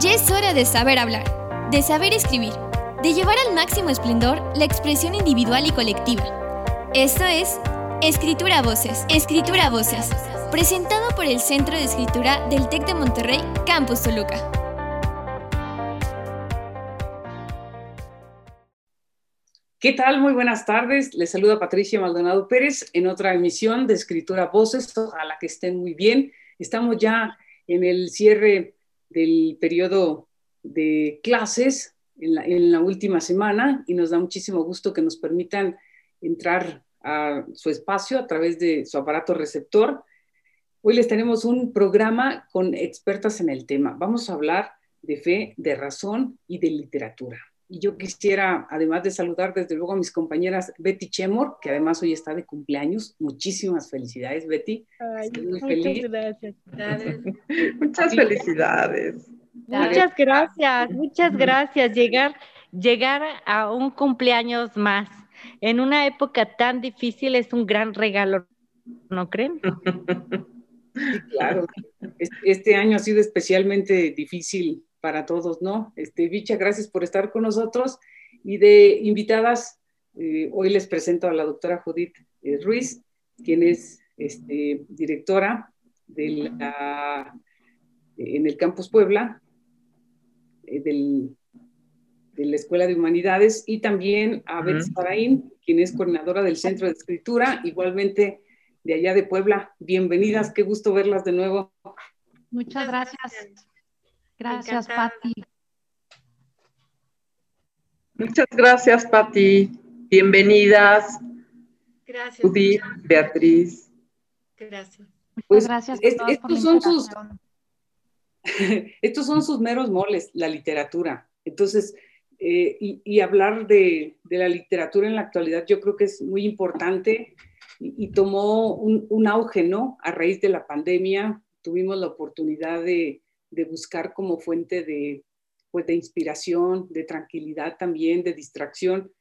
Ya es hora de saber hablar, de saber escribir, de llevar al máximo esplendor la expresión individual y colectiva. Esto es Escritura Voces, Escritura Voces, presentado por el Centro de Escritura del TEC de Monterrey, Campus Toluca. ¿Qué tal? Muy buenas tardes. Les saluda Patricia Maldonado Pérez en otra emisión de Escritura Voces. Ojalá que estén muy bien. Estamos ya en el cierre del periodo de clases en la, última semana y nos da muchísimo gusto que nos permitan entrar a su espacio a través de su aparato receptor. Hoy les tenemos un programa con expertas en el tema. Vamos a hablar de fe, de razón y de literatura. Y yo quisiera, además de saludar desde luego a mis compañeras Betty Chemor, que además hoy está de cumpleaños. Muchísimas felicidades, Betty. muy muchas feliz. gracias. muchas felicidades. Muchas gracias, muchas gracias. Llegar, llegar a un cumpleaños más en una época tan difícil es un gran regalo, ¿no creen? Sí, claro. Este año ha sido especialmente difícil para todos, ¿no? Este, Bicha, gracias por estar con nosotros. Y de invitadas, eh, hoy les presento a la doctora Judith eh, Ruiz, quien es este, directora de la, en el Campus Puebla eh, del, de la Escuela de Humanidades, y también a Beth Saraín, quien es coordinadora del Centro de Escritura, igualmente de allá de Puebla. Bienvenidas, qué gusto verlas de nuevo. Muchas gracias. Gracias, Patti. Muchas gracias, Patti. Bienvenidas. Gracias. Judith, Beatriz. Gracias. Pues, gracias. estos, son sus, estos son sus meros moles, la literatura. Entonces, eh, y, hablar de, la literatura en la actualidad yo creo que es muy importante y, tomó un, un, auge, ¿no? A raíz de la pandemia tuvimos la oportunidad de, de buscar como fuente de, pues, de inspiración, de tranquilidad también, de distracción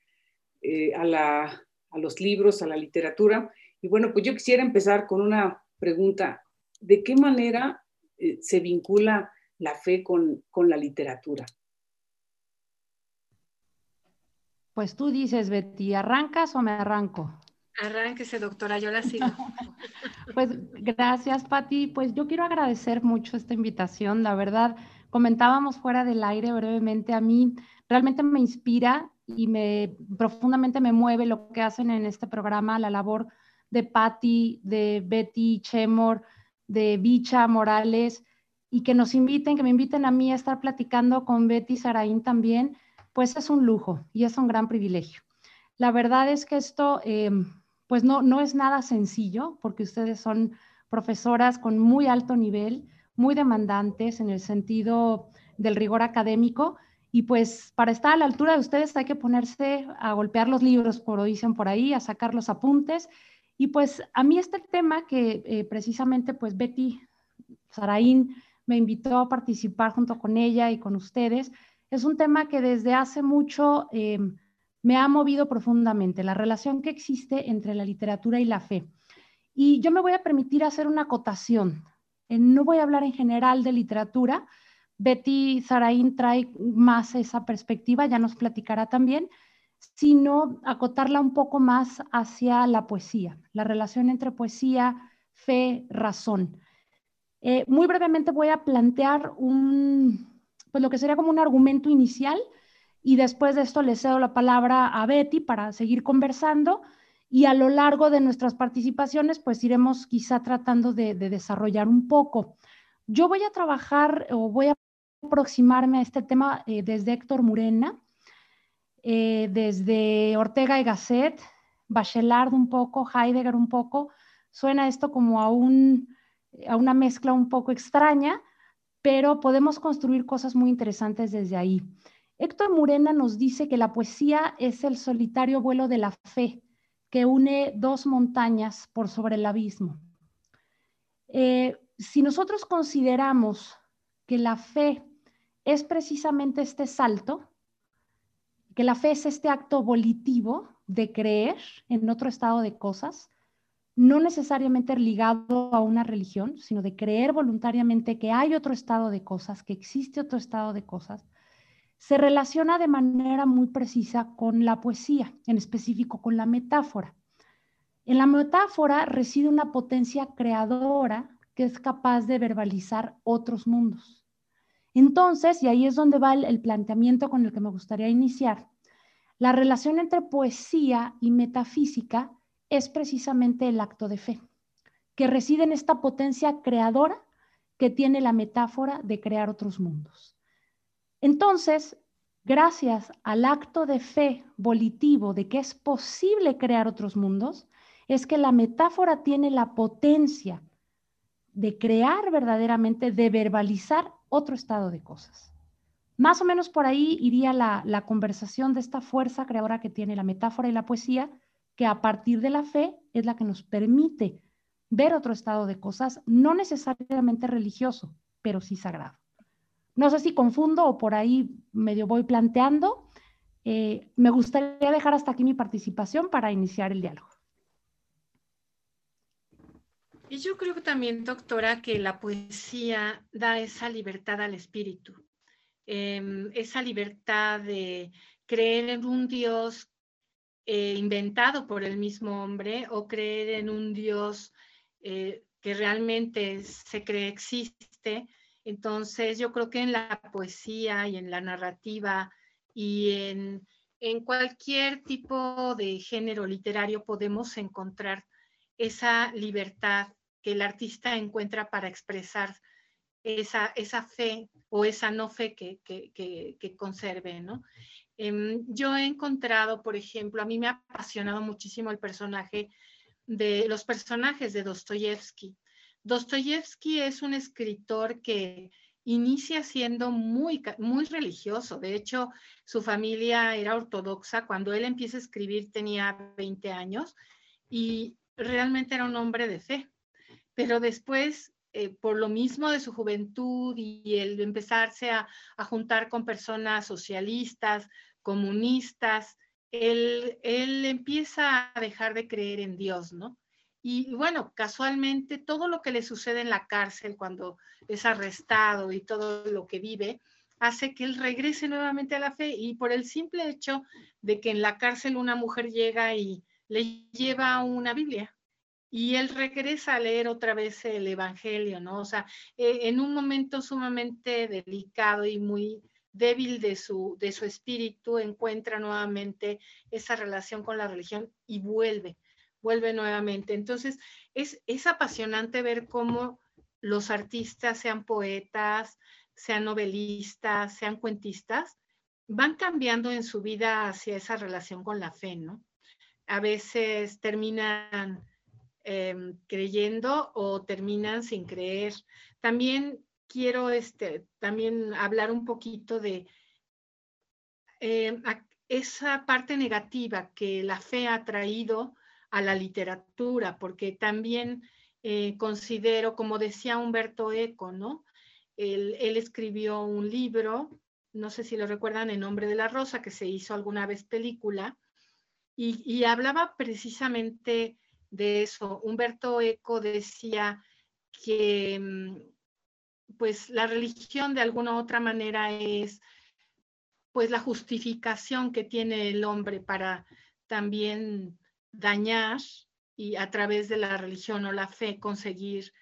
eh, a, la, a los libros, a la literatura. Y bueno, pues yo quisiera empezar con una pregunta. ¿De qué manera eh, se vincula la fe con, con la literatura? Pues tú dices, Betty, ¿arrancas o me arranco? Arránquese, doctora, yo la sigo. pues gracias, Patti. Pues yo quiero agradecer mucho esta invitación. La verdad, comentábamos fuera del aire brevemente, a mí realmente me inspira y me profundamente me mueve lo que hacen en este programa, la labor de Patti, de Betty Chemor, de Bicha Morales, y que nos inviten, que me inviten a mí a estar platicando con Betty Saraín también, pues es un lujo y es un gran privilegio. La verdad es que esto... Em, pues no, no es nada sencillo porque ustedes son profesoras con muy alto nivel, muy demandantes en el sentido del rigor académico y pues para estar a la altura de ustedes hay que ponerse a golpear los libros, lo dicen por ahí, a sacar los apuntes. Y pues a mí este tema que eh, precisamente pues Betty Saraín me invitó a participar junto con ella y con ustedes, es un tema que desde hace mucho eh, me ha movido profundamente, la relación que existe entre la literatura y la fe. Y yo me voy a permitir hacer una acotación. Eh, no voy a hablar en general de literatura. Betty Zaraín trae más esa perspectiva, ya nos platicará también, sino acotarla un poco más hacia la poesía, la relación entre poesía, fe, razón. Eh, muy brevemente voy a plantear un, pues lo que sería como un argumento inicial y después de esto le cedo la palabra a Betty para seguir conversando y a lo largo de nuestras participaciones pues iremos quizá tratando de, desarrollar un poco. Yo voy a trabajar o voy a aproximarme a este tema eh, desde Héctor Murena, eh, desde Ortega y Gasset, Bachelard un poco, Heidegger un poco. Suena esto como a, un, a una mezcla un poco extraña, pero podemos construir cosas muy interesantes desde ahí. Héctor Murena nos dice que la poesía es el solitario vuelo de la fe que une dos montañas por sobre el abismo. Eh, si nosotros consideramos que la fe es precisamente este salto, que la fe es este acto volitivo de creer en otro estado de cosas, no necesariamente ligado a una religión, sino de creer voluntariamente que hay otro estado de cosas, que existe otro estado de cosas, se relaciona de manera muy precisa con la poesía, en específico con la metáfora. En la metáfora reside una potencia creadora que es capaz de verbalizar otros mundos. Entonces, y ahí es donde va el, planteamiento con el que me gustaría iniciar, la relación entre poesía y metafísica es precisamente el acto de fe, que reside en esta potencia creadora que tiene la metáfora de crear otros mundos. Entonces, gracias al acto de fe volitivo de que es posible crear otros mundos, es que la metáfora tiene la potencia de crear verdaderamente, de verbalizar otro estado de cosas. Más o menos por ahí iría la, conversación de esta fuerza creadora que tiene la metáfora y la poesía, que a partir de la fe es la que nos permite ver otro estado de cosas, no necesariamente religioso, pero sí sagrado. No sé si confundo o por ahí medio voy planteando. Eh, me gustaría dejar hasta aquí mi participación para iniciar el diálogo. Y yo creo que también, doctora, que la poesía da esa libertad al espíritu, em, esa libertad de creer en un Dios eh, inventado por el mismo hombre o creer en un Dios eh, que realmente se cree existe. Entonces, yo creo que en la poesía y en la narrativa y en, en cualquier tipo de género literario podemos encontrar esa libertad que el artista encuentra para expresar esa, esa fe o esa no fe que, que, conserve, ¿no? Em, yo he encontrado, por ejemplo, a mí me ha apasionado muchísimo el personaje de los personajes de Dostoyevsky. Dostoyevsky es un escritor que inicia siendo muy, muy religioso. De hecho, su familia era ortodoxa. Cuando él empieza a escribir tenía 20 años y realmente era un hombre de fe. Pero después, eh, por lo mismo de su juventud y el empezarse a, a juntar con personas socialistas, comunistas, él, él empieza a dejar de creer en Dios, ¿no? Y bueno, casualmente todo lo que le sucede en la cárcel cuando es arrestado y todo lo que vive, hace que él regrese nuevamente a la fe y por el simple hecho de que en la cárcel una mujer llega y le lleva una Biblia y él regresa a leer otra vez el Evangelio, ¿no? O sea, eh, en un momento sumamente delicado y muy débil de su, de su espíritu, encuentra nuevamente esa relación con la religión y vuelve, vuelve nuevamente. Entonces, es, es apasionante ver cómo los artistas, sean poetas, sean novelistas, sean cuentistas, van cambiando en su vida hacia esa relación con la fe, ¿no? A veces terminan em, creyendo o terminan sin creer. También quiero este, también hablar un poquito de eh, esa parte negativa que la fe ha traído a la literatura, porque también eh, considero, como decía Humberto Eco, ¿no? Él, escribió un libro, no sé si lo recuerdan, En Nombre de la Rosa, que se hizo alguna vez película, y, y hablaba precisamente de eso. Humberto Eco decía que mm, pues la religión de alguna u otra manera es pues la justificación que tiene el hombre para también dañar y a través de la religión o la fe conseguir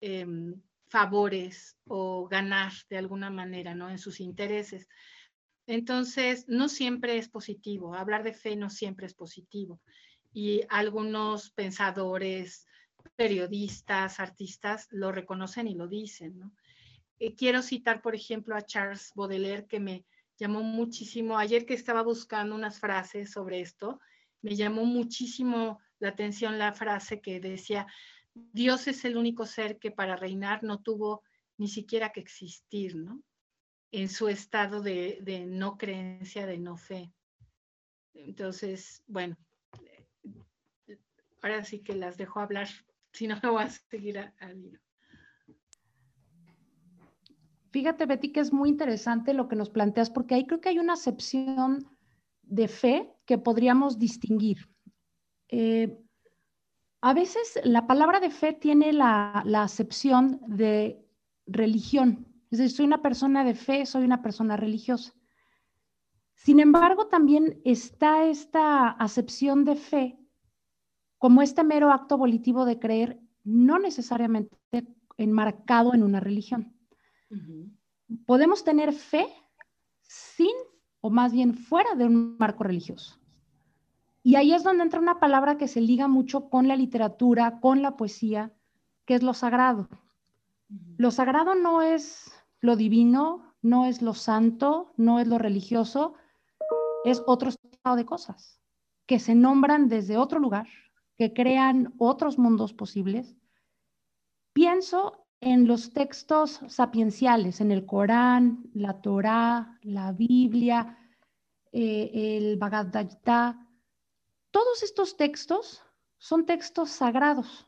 em, favores o ganar de alguna manera, ¿no? En sus intereses. Entonces, no siempre es positivo. Hablar de fe no siempre es positivo. Y algunos pensadores, periodistas, artistas lo reconocen y lo dicen, ¿no? Eh, quiero citar, por ejemplo, a Charles Baudelaire, que me llamó muchísimo, ayer que estaba buscando unas frases sobre esto, me llamó muchísimo la atención la frase que decía, Dios es el único ser que para reinar no tuvo ni siquiera que existir, ¿no? En su estado de, de no creencia, de no fe. Entonces, bueno, ahora sí que las dejo hablar, si no me voy a seguir al hilo. Fíjate, Betty, que es muy interesante lo que nos planteas, porque ahí creo que hay una acepción de fe que podríamos distinguir. Eh, A veces la palabra de fe tiene la, la acepción de religión. Es decir, soy una persona de fe, soy una persona religiosa. Sin embargo, también está esta acepción de fe como este mero acto volitivo de creer, no necesariamente enmarcado en una religión. Podemos tener fe sin, o más bien fuera de un marco religioso. Y ahí es donde entra una palabra que se liga mucho con la literatura, con la poesía, que es lo sagrado. Lo sagrado no es lo divino, no es lo santo, no es lo religioso, es otro estado de cosas que se nombran desde otro lugar, que crean otros mundos posibles. Pienso en los textos sapienciales, en el Corán, la Torá, la Biblia, eh, el Bhagavad. Todos estos textos son textos sagrados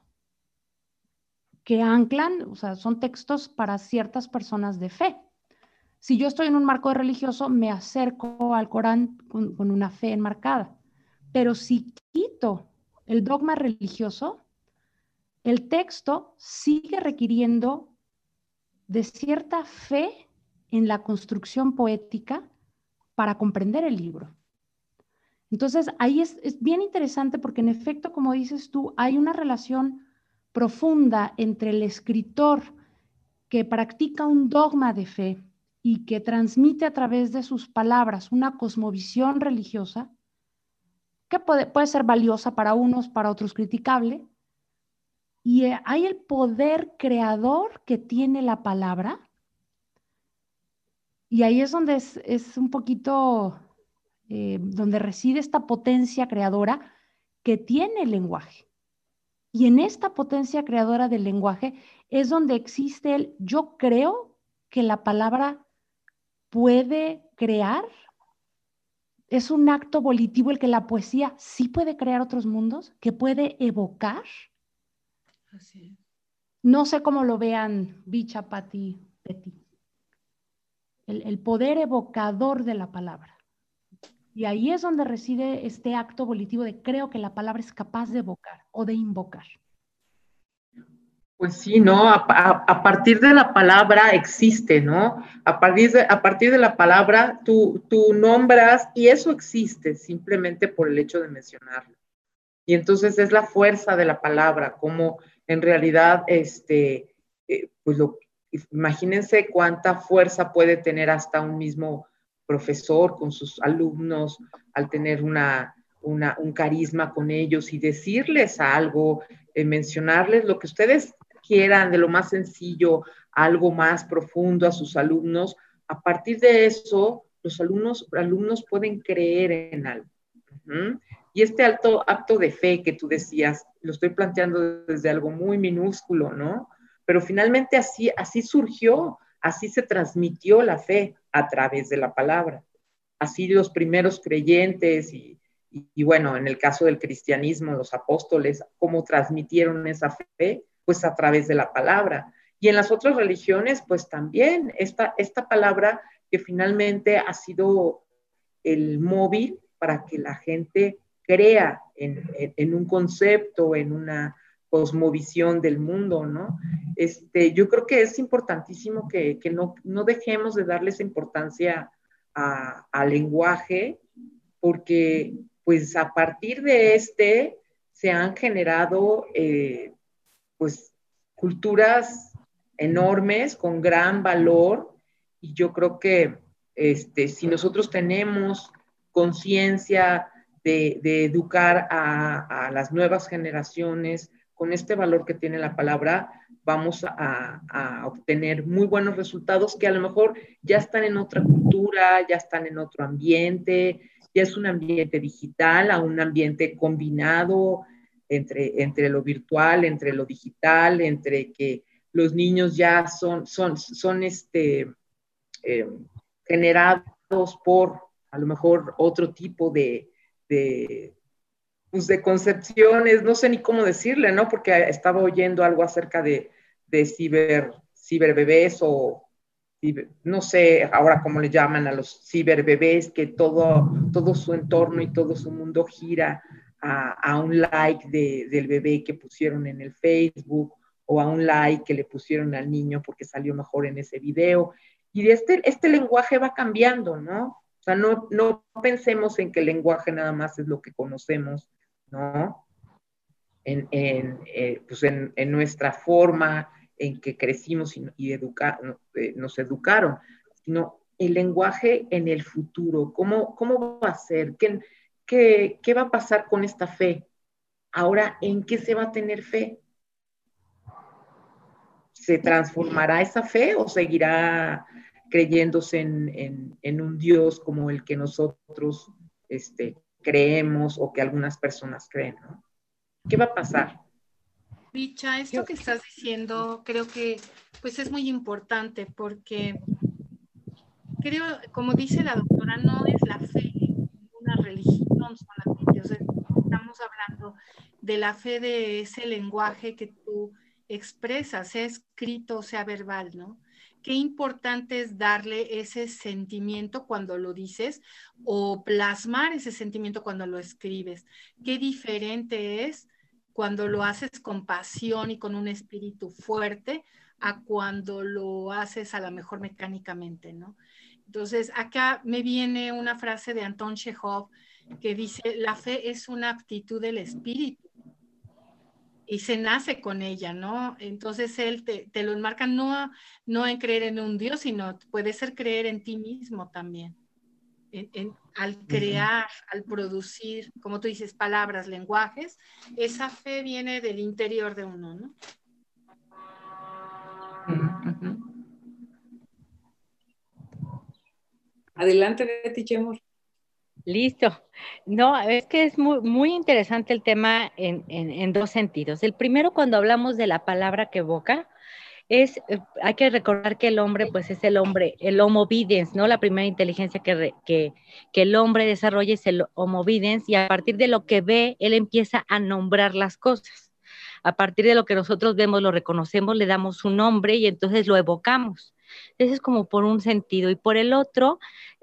que anclan, o sea, son textos para ciertas personas de fe. Si yo estoy en un marco religioso, me acerco al Corán con, una fe enmarcada. Pero si quito el dogma religioso, el texto sigue requiriendo de cierta fe en la construcción poética para comprender el libro. Entonces, ahí es, bien interesante porque en efecto, como dices tú, hay una relación profunda entre el escritor que practica un dogma de fe y que transmite a través de sus palabras una cosmovisión religiosa que puede, puede ser valiosa para unos, para otros criticable. Y eh, hay el poder creador que tiene la palabra. Y ahí es donde es, un poquito, eh, donde reside esta potencia creadora que tiene el lenguaje. Y en esta potencia creadora del lenguaje es donde existe el yo creo que la palabra puede crear. Es un acto volitivo el que la poesía sí puede crear otros mundos, que puede evocar. Así No sé cómo lo vean Bicha, Pati, Peti. El, el poder evocador de la palabra. Y ahí es donde reside este acto volitivo de creo que la palabra es capaz de evocar o de invocar. Pues sí, ¿no? A, partir de la palabra existe, ¿no? A partir de, a partir de la palabra tú, tú nombras y eso existe simplemente por el hecho de mencionarlo. Y entonces es la fuerza de la palabra, como en realidad, este, eh, pues imagínense cuánta fuerza puede tener hasta un mismo profesor con sus alumnos al tener una, una un carisma con ellos y decirles algo, eh, mencionarles lo que ustedes quieran, de lo más sencillo algo más profundo a sus alumnos, a partir de eso, los alumnos, alumnos pueden creer en algo. Y este alto acto de fe que tú decías, lo estoy planteando desde algo muy minúsculo, ¿no? Pero finalmente así, así surgió, así se transmitió la fe a través de la palabra. Así los primeros creyentes y, bueno, en el caso del cristianismo, los apóstoles, cómo transmitieron esa fe pues a través de la palabra. Y en las otras religiones, pues también esta, esta palabra que finalmente ha sido el móvil para que la gente crea en, un concepto, en una cosmovisión del mundo, ¿no? Este, yo creo que es importantísimo que, no, dejemos de darle esa importancia al lenguaje, porque pues a partir de este se han generado eh, pues culturas enormes con gran valor y yo creo que este, si nosotros tenemos conciencia de, educar a, las nuevas generaciones con este valor que tiene la palabra, vamos a, obtener muy buenos resultados que a lo mejor ya están en otra cultura, ya están en otro ambiente, ya es un ambiente digital, a un ambiente combinado, entre, entre lo virtual, entre lo digital, entre que los niños ya son, son, son este, eh, generados por a lo mejor otro tipo de, de, pues de concepciones, no sé ni cómo decirle, ¿no? Porque estaba oyendo algo acerca de, de ciber, ciberbebés o no sé ahora cómo le llaman a los ciberbebés, que todo, todo su entorno y todo su mundo gira a, un like del bebé que pusieron en el Facebook o a un like que le pusieron al niño porque salió mejor en ese video. Y este, este lenguaje va cambiando, ¿no? Sea, no, no pensemos en que el lenguaje nada más es lo que conocemos, ¿no? En, en, eh, pues en, en, nuestra forma en que crecimos y, y educa, eh, nos educaron, sino el lenguaje en el futuro, ¿cómo, cómo va a ser? ¿Qué, qué, qué va a pasar con esta fe? Ahora, ¿en qué se va a tener fe? ¿Se transformará esa fe o seguirá creyéndose en, un Dios como el que nosotros este, creemos o que algunas personas creen? ¿Qué va a pasar? Richa, esto que estás diciendo creo que pues es muy importante porque creo, como dice la doctora, no es la fe una religión solamente. estamos hablando de la fe de ese lenguaje que tú expresas, sea escrito, sea verbal, ¿no? Qué importante es darle ese sentimiento cuando lo dices o plasmar ese sentimiento cuando lo escribes. Qué diferente es cuando lo haces con pasión y con un espíritu fuerte a cuando lo haces a lo mejor mecánicamente, ¿no? Entonces, acá me viene una frase de Anton Chekhov que dice, la fe es una aptitud del espíritu y se nace con ella, ¿no? Entonces él te, lo enmarca no, no en creer en un Dios, sino puede ser creer en ti mismo también. al crear, al producir, como tú dices, palabras, lenguajes, esa fe viene del interior de uno, ¿no? Adelante, Betty Chemor. Listo. No, es que es muy, muy interesante el tema en, dos sentidos. El primero, cuando hablamos de la palabra que evoca, es, eh, hay que recordar que el hombre, pues es el hombre, el homo videns, ¿no? La primera inteligencia que, que, que el hombre desarrolla es el homo videns y a partir de lo que ve, él empieza a nombrar las cosas. A partir de lo que nosotros vemos, lo reconocemos, le damos un nombre y entonces lo evocamos. Ese es como por un sentido. Y por el otro,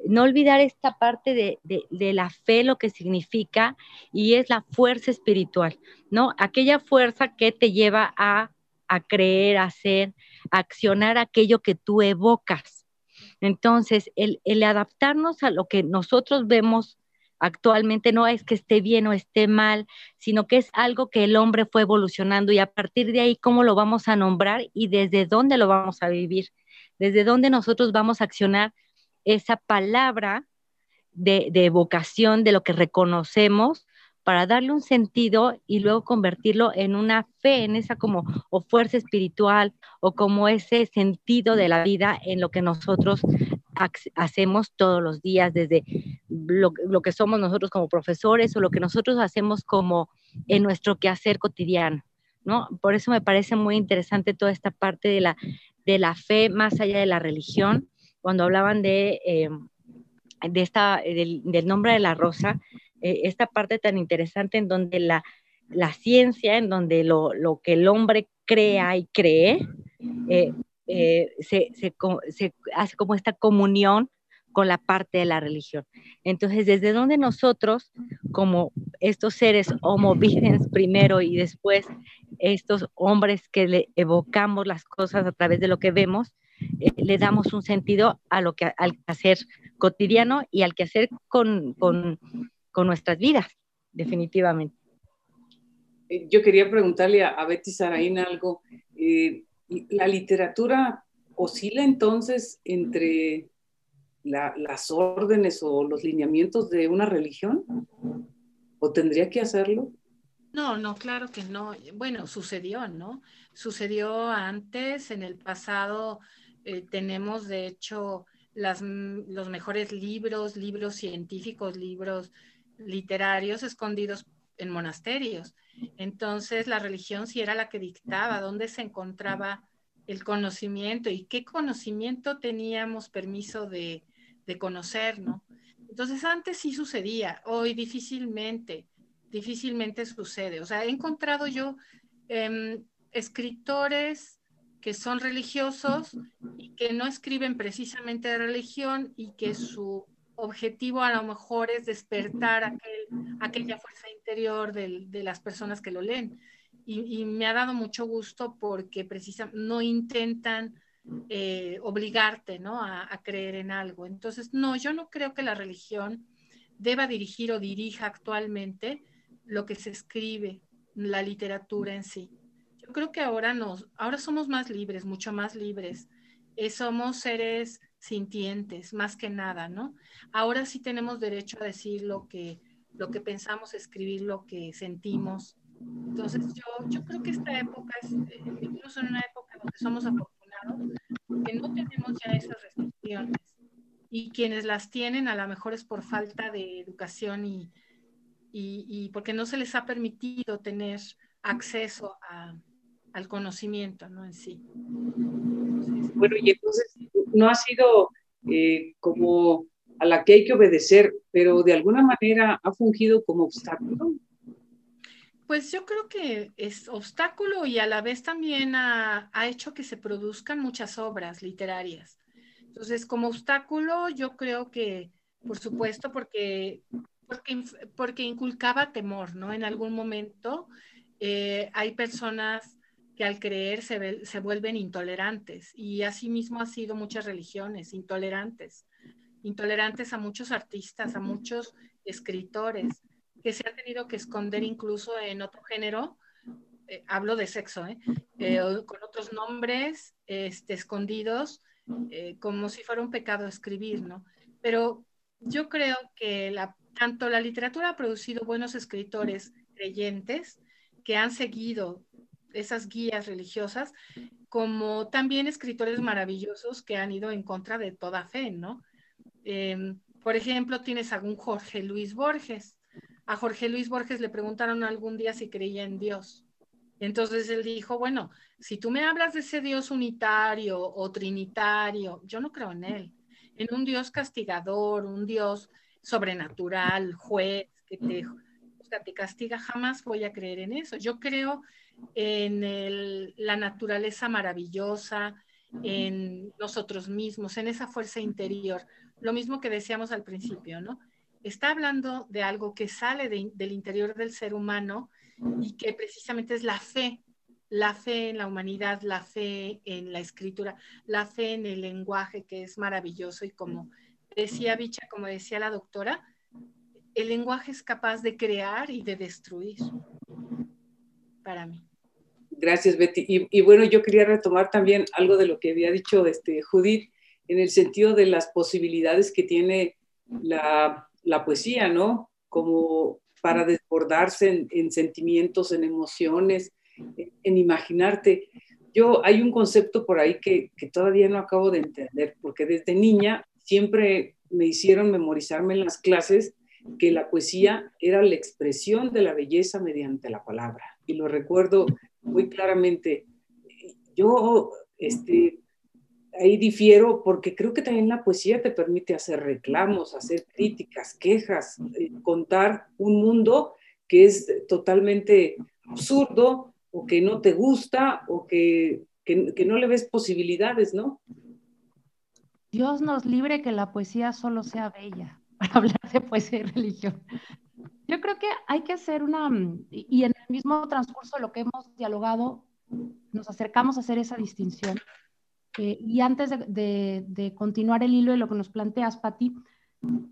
no olvidar esta parte de, de, la fe, lo que significa, y es la fuerza espiritual, ¿no? Aquella fuerza que te lleva a, a creer, a hacer, a accionar aquello que tú evocas. Entonces, el adaptarnos a lo que nosotros vemos actualmente no es que esté bien o esté mal, sino que es algo que el hombre fue evolucionando y a partir de ahí cómo lo vamos a nombrar y desde dónde lo vamos a vivir desde dónde nosotros vamos a accionar esa palabra de, evocación de lo que reconocemos para darle un sentido y luego convertirlo en una fe, en esa como o fuerza espiritual o como ese sentido de la vida en lo que nosotros hacemos todos los días, desde lo, lo, que somos nosotros como profesores o lo que nosotros hacemos como en nuestro quehacer cotidiano, ¿no? Por eso me parece muy interesante toda esta parte de la de la fe más allá de la religión, cuando hablaban de, eh, de esta, del, nombre de la rosa, eh, esta parte tan interesante en donde la, la ciencia, en donde lo, lo, que el hombre crea y cree, eh, se, se, se, hace como esta comunión con la parte de la religión. Entonces, desde donde nosotros, como estos seres homo videns primero y después estos hombres que le evocamos las cosas a través de lo que vemos, eh, le damos un sentido a lo que al hacer cotidiano y al que hacer con, con, con nuestras vidas, definitivamente. Eh, yo quería preguntarle a, Betty Saraín algo. Eh, ¿La literatura oscila entonces entre las órdenes o los lineamientos de una religión? ¿O tendría que hacerlo? No, no, claro que no. Bueno, sucedió, ¿no? Sucedió antes, en el pasado eh, tenemos de hecho las, los mejores libros, libros científicos, libros literarios escondidos en monasterios. Entonces la religión sí era la que dictaba dónde se encontraba el conocimiento y qué conocimiento teníamos permiso de, de conocer, ¿no? Entonces antes sí sucedía, hoy difícilmente difícilmente sucede. O sea, he encontrado yo em, escritores que son religiosos y que no escriben precisamente de religión y que su objetivo a lo mejor es despertar aquel, aquella fuerza interior de las personas que lo leen. Y, me ha dado mucho gusto porque precisamente no intentan eh, obligarte ¿no? A, a, creer en algo. Entonces, no, yo no creo que la religión deba dirigir o dirija actualmente lo que se escribe, la literatura en sí. Yo creo que ahora, nos, ahora somos más libres, mucho más libres. Eh, somos seres sintientes, más que nada, ¿no? Ahora sí tenemos derecho a decir lo que, lo que pensamos, escribir lo que sentimos. Entonces yo, yo creo que esta época es eh, incluso en una época donde somos afortunados, porque no tenemos ya esas restricciones. Y quienes las tienen a lo mejor es por falta de educación y, y, y porque no se les ha permitido tener acceso a, al conocimiento, ¿no? En sí. bueno, y entonces no ha sido eh, como a la que hay que obedecer, pero de alguna manera ha fungido como obstáculo. Pues yo creo que es obstáculo y a la vez también ha, ha, hecho que se produzcan muchas obras literarias. Entonces, como obstáculo, yo creo que, por supuesto, porque, porque, porque inculcaba temor, ¿no? En algún momento eh, hay personas que al creer se, se vuelven intolerantes y asimismo ha sido muchas religiones intolerantes, intolerantes a muchos artistas, a muchos escritores que se han tenido que esconder incluso en otro género, eh, hablo de sexo, ¿eh? Eh, con otros nombres este, escondidos, como si fuera un pecado escribir, ¿no? Pero yo creo que la, tanto la literatura ha producido buenos escritores creyentes que han seguido esas guías religiosas, como también escritores maravillosos que han ido en contra de toda fe, ¿no? Em, por ejemplo, tienes a un Jorge Luis Borges. A Jorge Luis Borges le preguntaron algún día si creía en Dios. Entonces él dijo, bueno, si tú me hablas de ese Dios unitario o trinitario, yo no creo en él. En un Dios castigador, un Dios sobrenatural, juez, que te, te castiga, jamás voy a creer en eso. Yo creo en la naturaleza maravillosa, en nosotros mismos, en esa fuerza interior. Lo mismo que decíamos al principio, ¿no? Está hablando de algo que sale del interior del ser humano y que precisamente es la fe, la fe en la humanidad, la fe en la escritura, la fe en el lenguaje que es maravilloso y como decía Bicha, como decía la doctora, el lenguaje es capaz de crear y de destruir para mí. Gracias, Betty. Y, bueno, yo quería retomar también algo de lo que había dicho este, Judith, en el sentido de las posibilidades que tiene la, poesía, ¿no? Como para desbordarse en, sentimientos, en emociones, en, imaginarte. Yo, hay un concepto por ahí que, que todavía no acabo de entender, porque desde niña siempre me hicieron memorizarme en las clases que la poesía era la expresión de la belleza mediante la palabra. Y lo recuerdo muy claramente. Yo este, ahí difiero porque creo que también la poesía te permite hacer reclamos, hacer críticas, quejas, eh, contar un mundo que es totalmente absurdo o que no te gusta o que, que no le ves posibilidades, ¿no? Dios nos libre que la poesía solo sea bella para hablar de poesía y religión. Yo creo que hay que hacer una, y en el mismo transcurso de lo que hemos dialogado, nos acercamos a hacer esa distinción. Eh, y antes de, de, continuar el hilo de lo que nos planteas, Patti,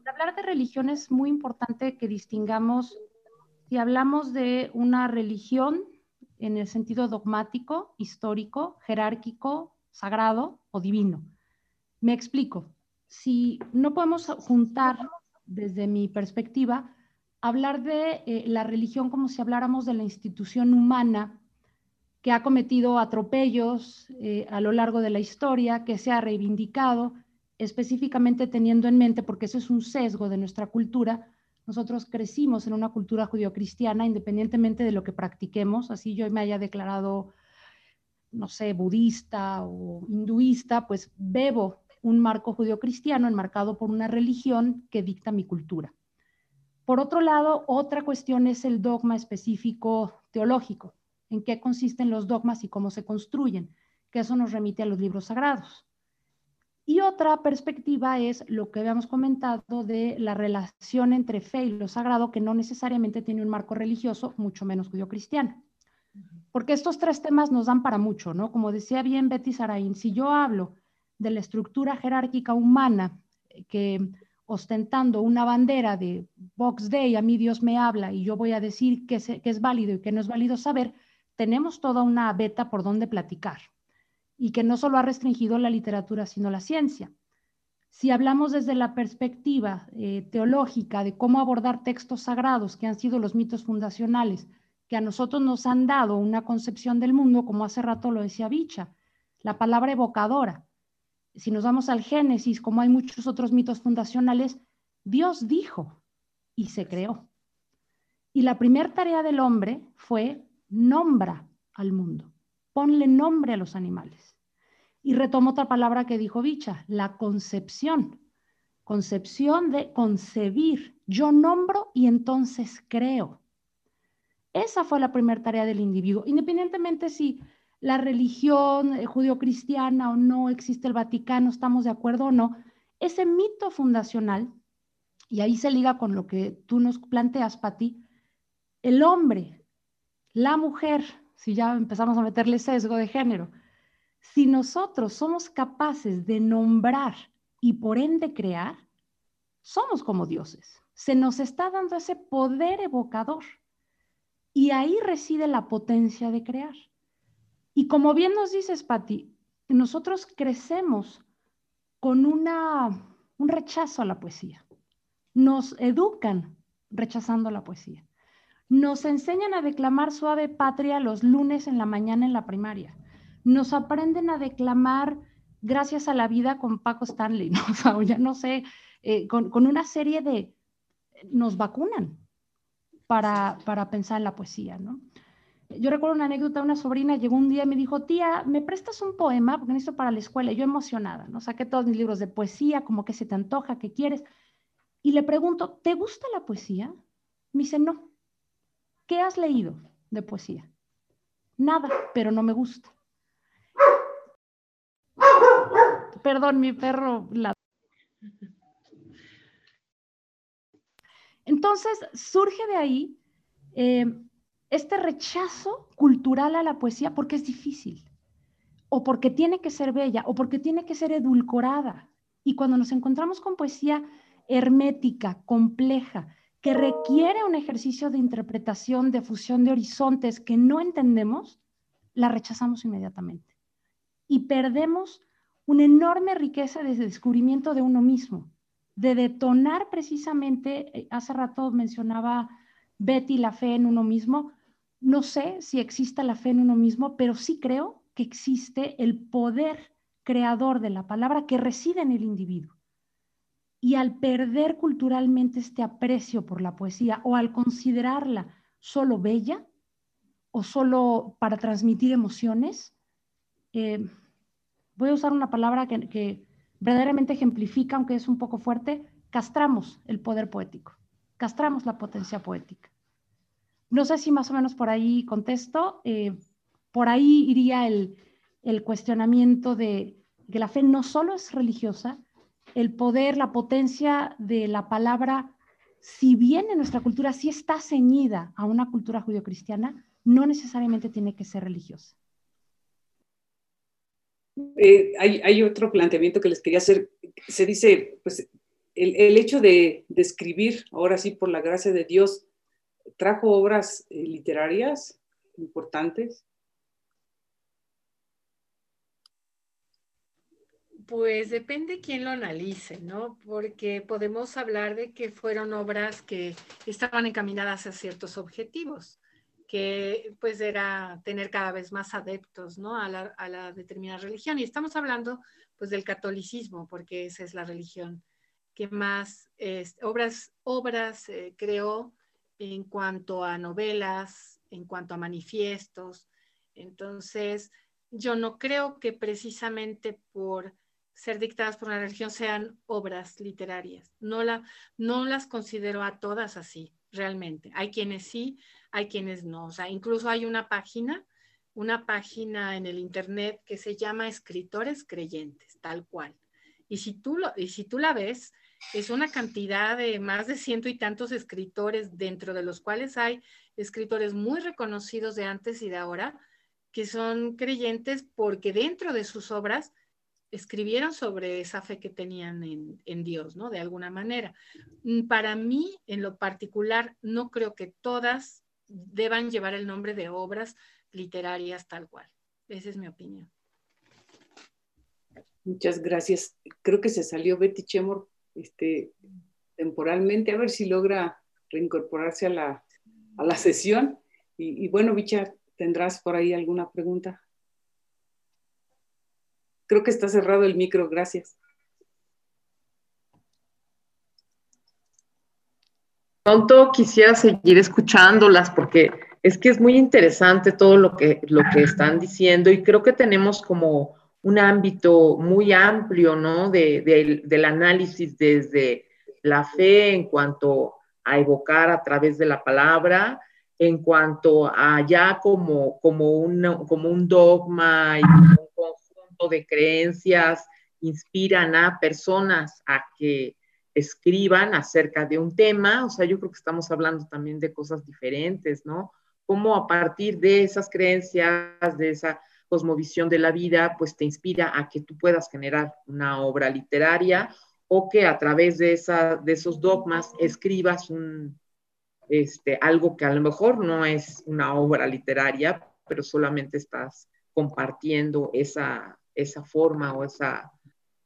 hablar de religión es muy importante que distingamos si hablamos de una religión en el sentido dogmático, histórico, jerárquico, sagrado o divino. Me explico. Si no podemos juntar, desde mi perspectiva, hablar de eh, la religión como si habláramos de la institución humana que ha cometido atropellos eh, a lo largo de la historia, que se ha reivindicado, específicamente teniendo en mente, porque eso es un sesgo de nuestra cultura, nosotros crecimos en una cultura judio-cristiana, independientemente de lo que practiquemos, así yo me haya declarado, no sé, budista o hinduista, pues bebo un marco judio-cristiano enmarcado por una religión que dicta mi cultura. Por otro lado, otra cuestión es el dogma específico teológico, en qué consisten los dogmas y cómo se construyen, que eso nos remite a los libros sagrados. Y otra perspectiva es lo que habíamos comentado de la relación entre fe y lo sagrado, que no necesariamente tiene un marco religioso, mucho menos judío-cristiano. Porque estos tres temas nos dan para mucho, ¿no? Como decía bien Betty Sarain, si yo hablo de la estructura jerárquica humana eh, que ostentando una bandera de Box Day, a mí Dios me habla y yo voy a decir que, es válido y que no es válido saber, tenemos toda una beta por donde platicar y que no solo ha restringido la literatura, sino la ciencia. Si hablamos desde la perspectiva eh, teológica de cómo abordar textos sagrados, que han sido los mitos fundacionales, que a nosotros nos han dado una concepción del mundo, como hace rato lo decía Bicha, la palabra evocadora. Si nos vamos al Génesis, como hay muchos otros mitos fundacionales, Dios dijo y se creó. Y la primera tarea del hombre fue nombra al mundo, ponle nombre a los animales. Y retomo otra palabra que dijo Bicha, la concepción. Concepción de concebir. Yo nombro y entonces creo. Esa fue la primera tarea del individuo, independientemente si la religión eh, judio-cristiana o no, existe el Vaticano, estamos de acuerdo o no, ese mito fundacional, y ahí se liga con lo que tú nos planteas, Pati, el hombre, la mujer, si ya empezamos a meterle sesgo de género, si nosotros somos capaces de nombrar y por ende crear, somos como dioses. Se nos está dando ese poder evocador. Y ahí reside la potencia de crear. Y como bien nos dices, Patti, nosotros crecemos con una, un rechazo a la poesía. Nos educan rechazando la poesía. Nos enseñan a declamar suave patria los lunes en la mañana en la primaria nos aprenden a declamar gracias a la vida con Paco Stanley, ¿no? O ya no sé, eh, con, una serie de, nos vacunan para, para pensar en la poesía, ¿no? Yo recuerdo una anécdota, una sobrina llegó un día y me dijo, tía, ¿me prestas un poema? Porque necesito para la escuela. yo emocionada, ¿no? Saqué todos mis libros de poesía, como que se te antoja, ¿qué quieres? Y le pregunto, ¿te gusta la poesía? Me dice, no. ¿Qué has leído de poesía? Nada, pero no me gusta. Perdón, mi perro la... Entonces surge de ahí eh, este rechazo cultural a la poesía porque es difícil, o porque tiene que ser bella, o porque tiene que ser edulcorada. Y cuando nos encontramos con poesía hermética, compleja, que requiere un ejercicio de interpretación, de fusión de horizontes que no entendemos, la rechazamos inmediatamente. Y perdemos una enorme riqueza de descubrimiento de uno mismo, de detonar precisamente, eh, hace rato mencionaba Betty la fe en uno mismo, no sé si exista la fe en uno mismo, pero sí creo que existe el poder creador de la palabra que reside en el individuo. Y al perder culturalmente este aprecio por la poesía o al considerarla solo bella o solo para transmitir emociones, eh, voy a usar una palabra que, verdaderamente ejemplifica, aunque es un poco fuerte, castramos el poder poético, castramos la potencia poética. No sé si más o menos por ahí contesto, eh, por ahí iría el, el cuestionamiento de que la fe no solo es religiosa, el poder, la potencia de la palabra, si bien en nuestra cultura sí está ceñida a una cultura judio-cristiana, no necesariamente tiene que ser religiosa. Eh, hay, otro planteamiento que les quería hacer. Se dice, pues, el, hecho de, escribir, ahora sí, por la gracia de Dios, trajo obras eh, literarias importantes. Pues depende quién lo analice, ¿no? Porque podemos hablar de que fueron obras que estaban encaminadas a ciertos objetivos que pues era tener cada vez más adeptos ¿no? a, la, determinada religión. Y estamos hablando pues del catolicismo, porque esa es la religión que más obras, obras eh, creó en cuanto a novelas, en cuanto a manifiestos. Entonces, yo no creo que precisamente por ser dictadas por una religión sean obras literarias. No, no las considero a todas así, realmente. Hay quienes sí, hay quienes no. O sea, incluso hay una página, una página en el Internet que se llama Escritores Creyentes, tal cual. Y si tú, lo, y si tú la ves, es una cantidad de más de ciento y tantos escritores, dentro de los cuales hay escritores muy reconocidos de antes y de ahora, que son creyentes porque dentro de sus obras escribieron sobre esa fe que tenían en, en, Dios, ¿no? De alguna manera. Mm, para mí, en lo particular, no creo que todas deban llevar el nombre de obras literarias tal cual. Esa es mi opinión. Muchas gracias. Creo que se salió Betty Chemor este, temporalmente, a ver si logra reincorporarse a la, a la sesión. Y, bueno, Bicha, ¿tendrás por ahí alguna pregunta? Creo que está cerrado el micro, gracias. Pronto quisiera seguir escuchándolas porque es que es muy interesante todo lo que, lo que están diciendo y creo que tenemos como un ámbito muy amplio, ¿no? De, del análisis desde la fe en cuanto a evocar a través de la palabra, en cuanto a ya como, como, un, como un dogma y un conjunto de creencias inspiran a personas a que escriban acerca de un tema, o sea, yo creo que estamos hablando también de cosas diferentes, ¿no? Cómo a partir de esas creencias, de esa cosmovisión de la vida, pues te inspira a que tú puedas generar una obra literaria o que a través de, esa, de esos dogmas escribas este, algo que a lo mejor no es una obra literaria, pero solamente estás compartiendo esa, esa forma o esa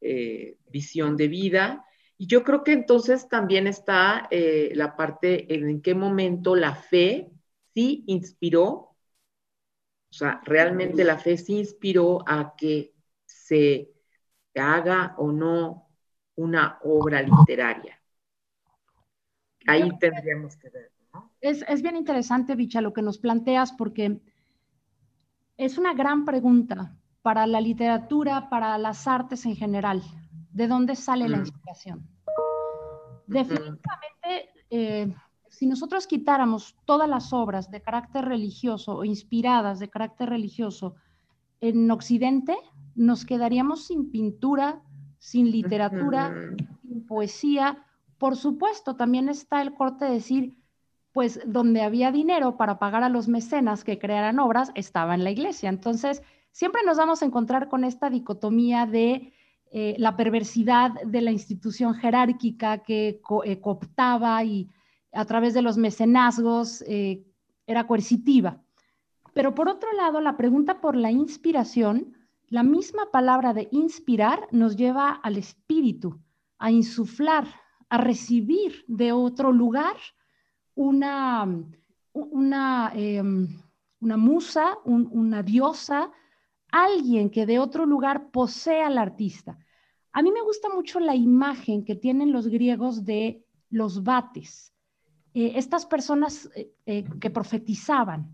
eh, visión de vida. Y yo creo que entonces también está eh, la parte en qué momento la fe sí inspiró o sea, realmente la fe sí inspiró a que se haga o no una obra literaria. Ahí tendríamos que ver. ¿no? Es, es bien interesante, Bicha, lo que nos planteas, porque es una gran pregunta para la literatura, para las artes en general. ¿De dónde sale la inspiración? Definitivamente, eh, si nosotros quitáramos todas las obras de carácter religioso o inspiradas de carácter religioso en Occidente, nos quedaríamos sin pintura, sin literatura, sin poesía. Por supuesto, también está el corte de decir, pues donde había dinero para pagar a los mecenas que crearan obras, estaba en la iglesia. Entonces, siempre nos vamos a encontrar con esta dicotomía de eh, la perversidad de la institución jerárquica que eh, cooptaba y a través de los mecenazgos eh, era coercitiva. Pero por otro lado, la pregunta por la inspiración, la misma palabra de inspirar nos lleva al espíritu, a insuflar, a recibir de otro lugar una, una, em, una musa, una diosa, alguien que de otro lugar posea al artista. A mí me gusta mucho la imagen que tienen los griegos de los bates. Eh, estas personas eh, eh, que profetizaban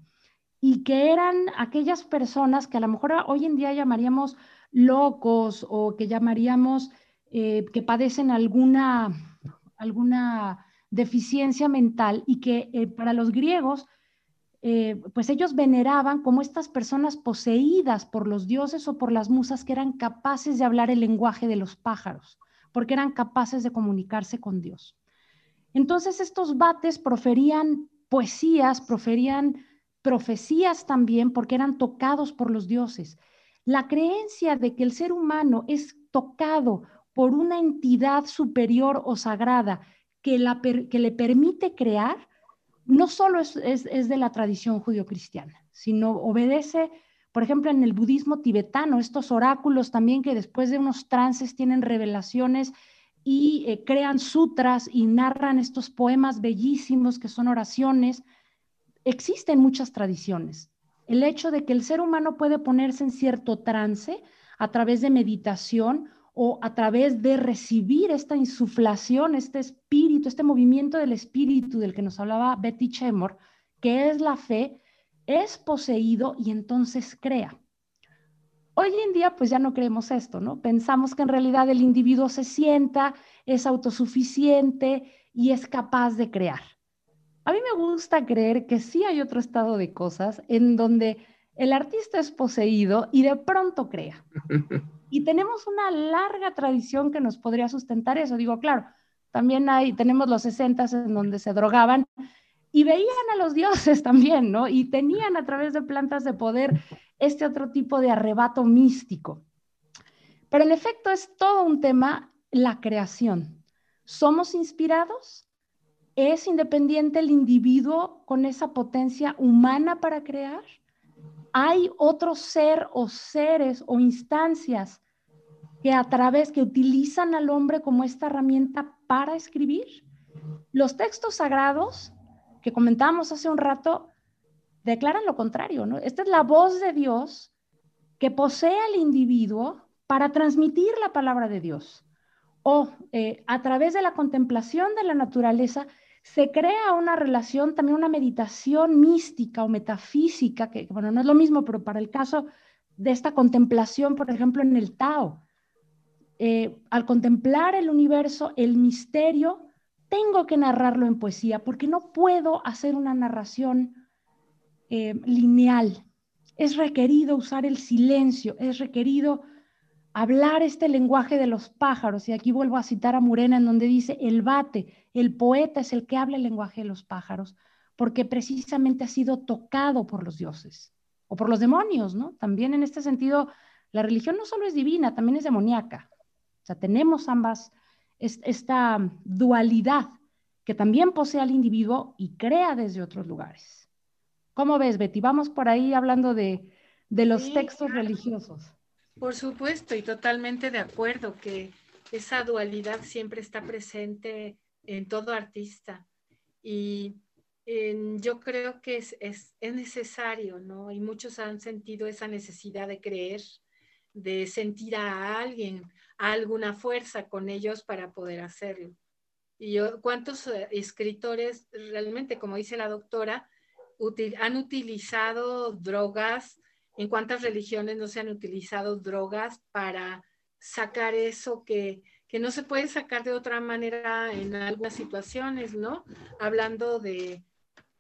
y que eran aquellas personas que a lo mejor hoy en día llamaríamos locos o que llamaríamos que padecen alguna, alguna deficiencia mental y que para los griegos, pues ellos veneraban como estas personas poseídas por los dioses o por las musas que eran capaces de hablar el lenguaje de los pájaros, porque eran capaces de comunicarse con Dios. Entonces estos bates proferían poesías, proferían profecías también porque eran tocados por los dioses. La creencia de que el ser humano es tocado por una entidad superior o sagrada que, le permite crear, no solo es, de la tradición judio-cristiana, sino obedece, por ejemplo, en el budismo tibetano, estos oráculos también que después de unos trances tienen revelaciones y eh, crean sutras y narran estos poemas bellísimos que son oraciones. Existen muchas tradiciones. El hecho de que el ser humano puede ponerse en cierto trance a través de meditación o a través de recibir esta insuflación, este espíritu, este movimiento del espíritu del que nos hablaba Betty Chemor, que es la fe, es poseído y entonces crea. Hoy en día, pues ya no creemos esto, ¿no? Pensamos que en realidad el individuo se sienta, es autosuficiente y es capaz de crear. A mí me gusta creer que sí hay otro estado de cosas en donde el artista es poseído y de pronto crea. Y tenemos una larga tradición que nos podría sustentar eso. Digo, claro, también hay, tenemos los 60 en donde se drogaban y veían a los dioses también, ¿no? Y tenían a través de plantas de poder este otro tipo de arrebato místico. Pero en efecto es todo un tema la creación. ¿Somos inspirados? ¿Es independiente el individuo con esa potencia humana para crear? ¿Hay otro ser o seres o instancias que a través, que utilizan al hombre como esta herramienta para escribir. Los textos sagrados que comentábamos hace un rato declaran lo contrario, ¿no? Esta es la voz de Dios que posee al individuo para transmitir la palabra de Dios. O eh, a través de la contemplación de la naturaleza se crea una relación, también una meditación mística o metafísica, que bueno, no es lo mismo, pero para el caso de esta contemplación, por ejemplo, en el Tao, eh, al contemplar el universo, el misterio, tengo que narrarlo en poesía porque no puedo hacer una narración eh, lineal. Es requerido usar el silencio, es requerido hablar este lenguaje de los pájaros. Y aquí vuelvo a citar a Murena en donde dice, el bate, el poeta es el que habla el lenguaje de los pájaros, porque precisamente ha sido tocado por los dioses o por los demonios, ¿no? También en este sentido, la religión no solo es divina, también es demoníaca. O sea, tenemos ambas, esta dualidad que también posee al individuo y crea desde otros lugares. ¿Cómo ves, Betty? Vamos por ahí hablando de, los textos religiosos. Por supuesto, y totalmente de acuerdo que esa dualidad siempre está presente en todo artista. Y yo creo que es, es, es, necesario, ¿no? Y muchos han sentido esa necesidad de creer, de sentir a alguien, alguna fuerza con ellos para poder hacerlo. Y yo, ¿cuántos eh, escritores realmente, como dice la doctora, han utilizado drogas? ¿En cuántas religiones no se han utilizado drogas para sacar eso que, que no se puede sacar de otra manera en algunas situaciones, ¿no? Hablando de,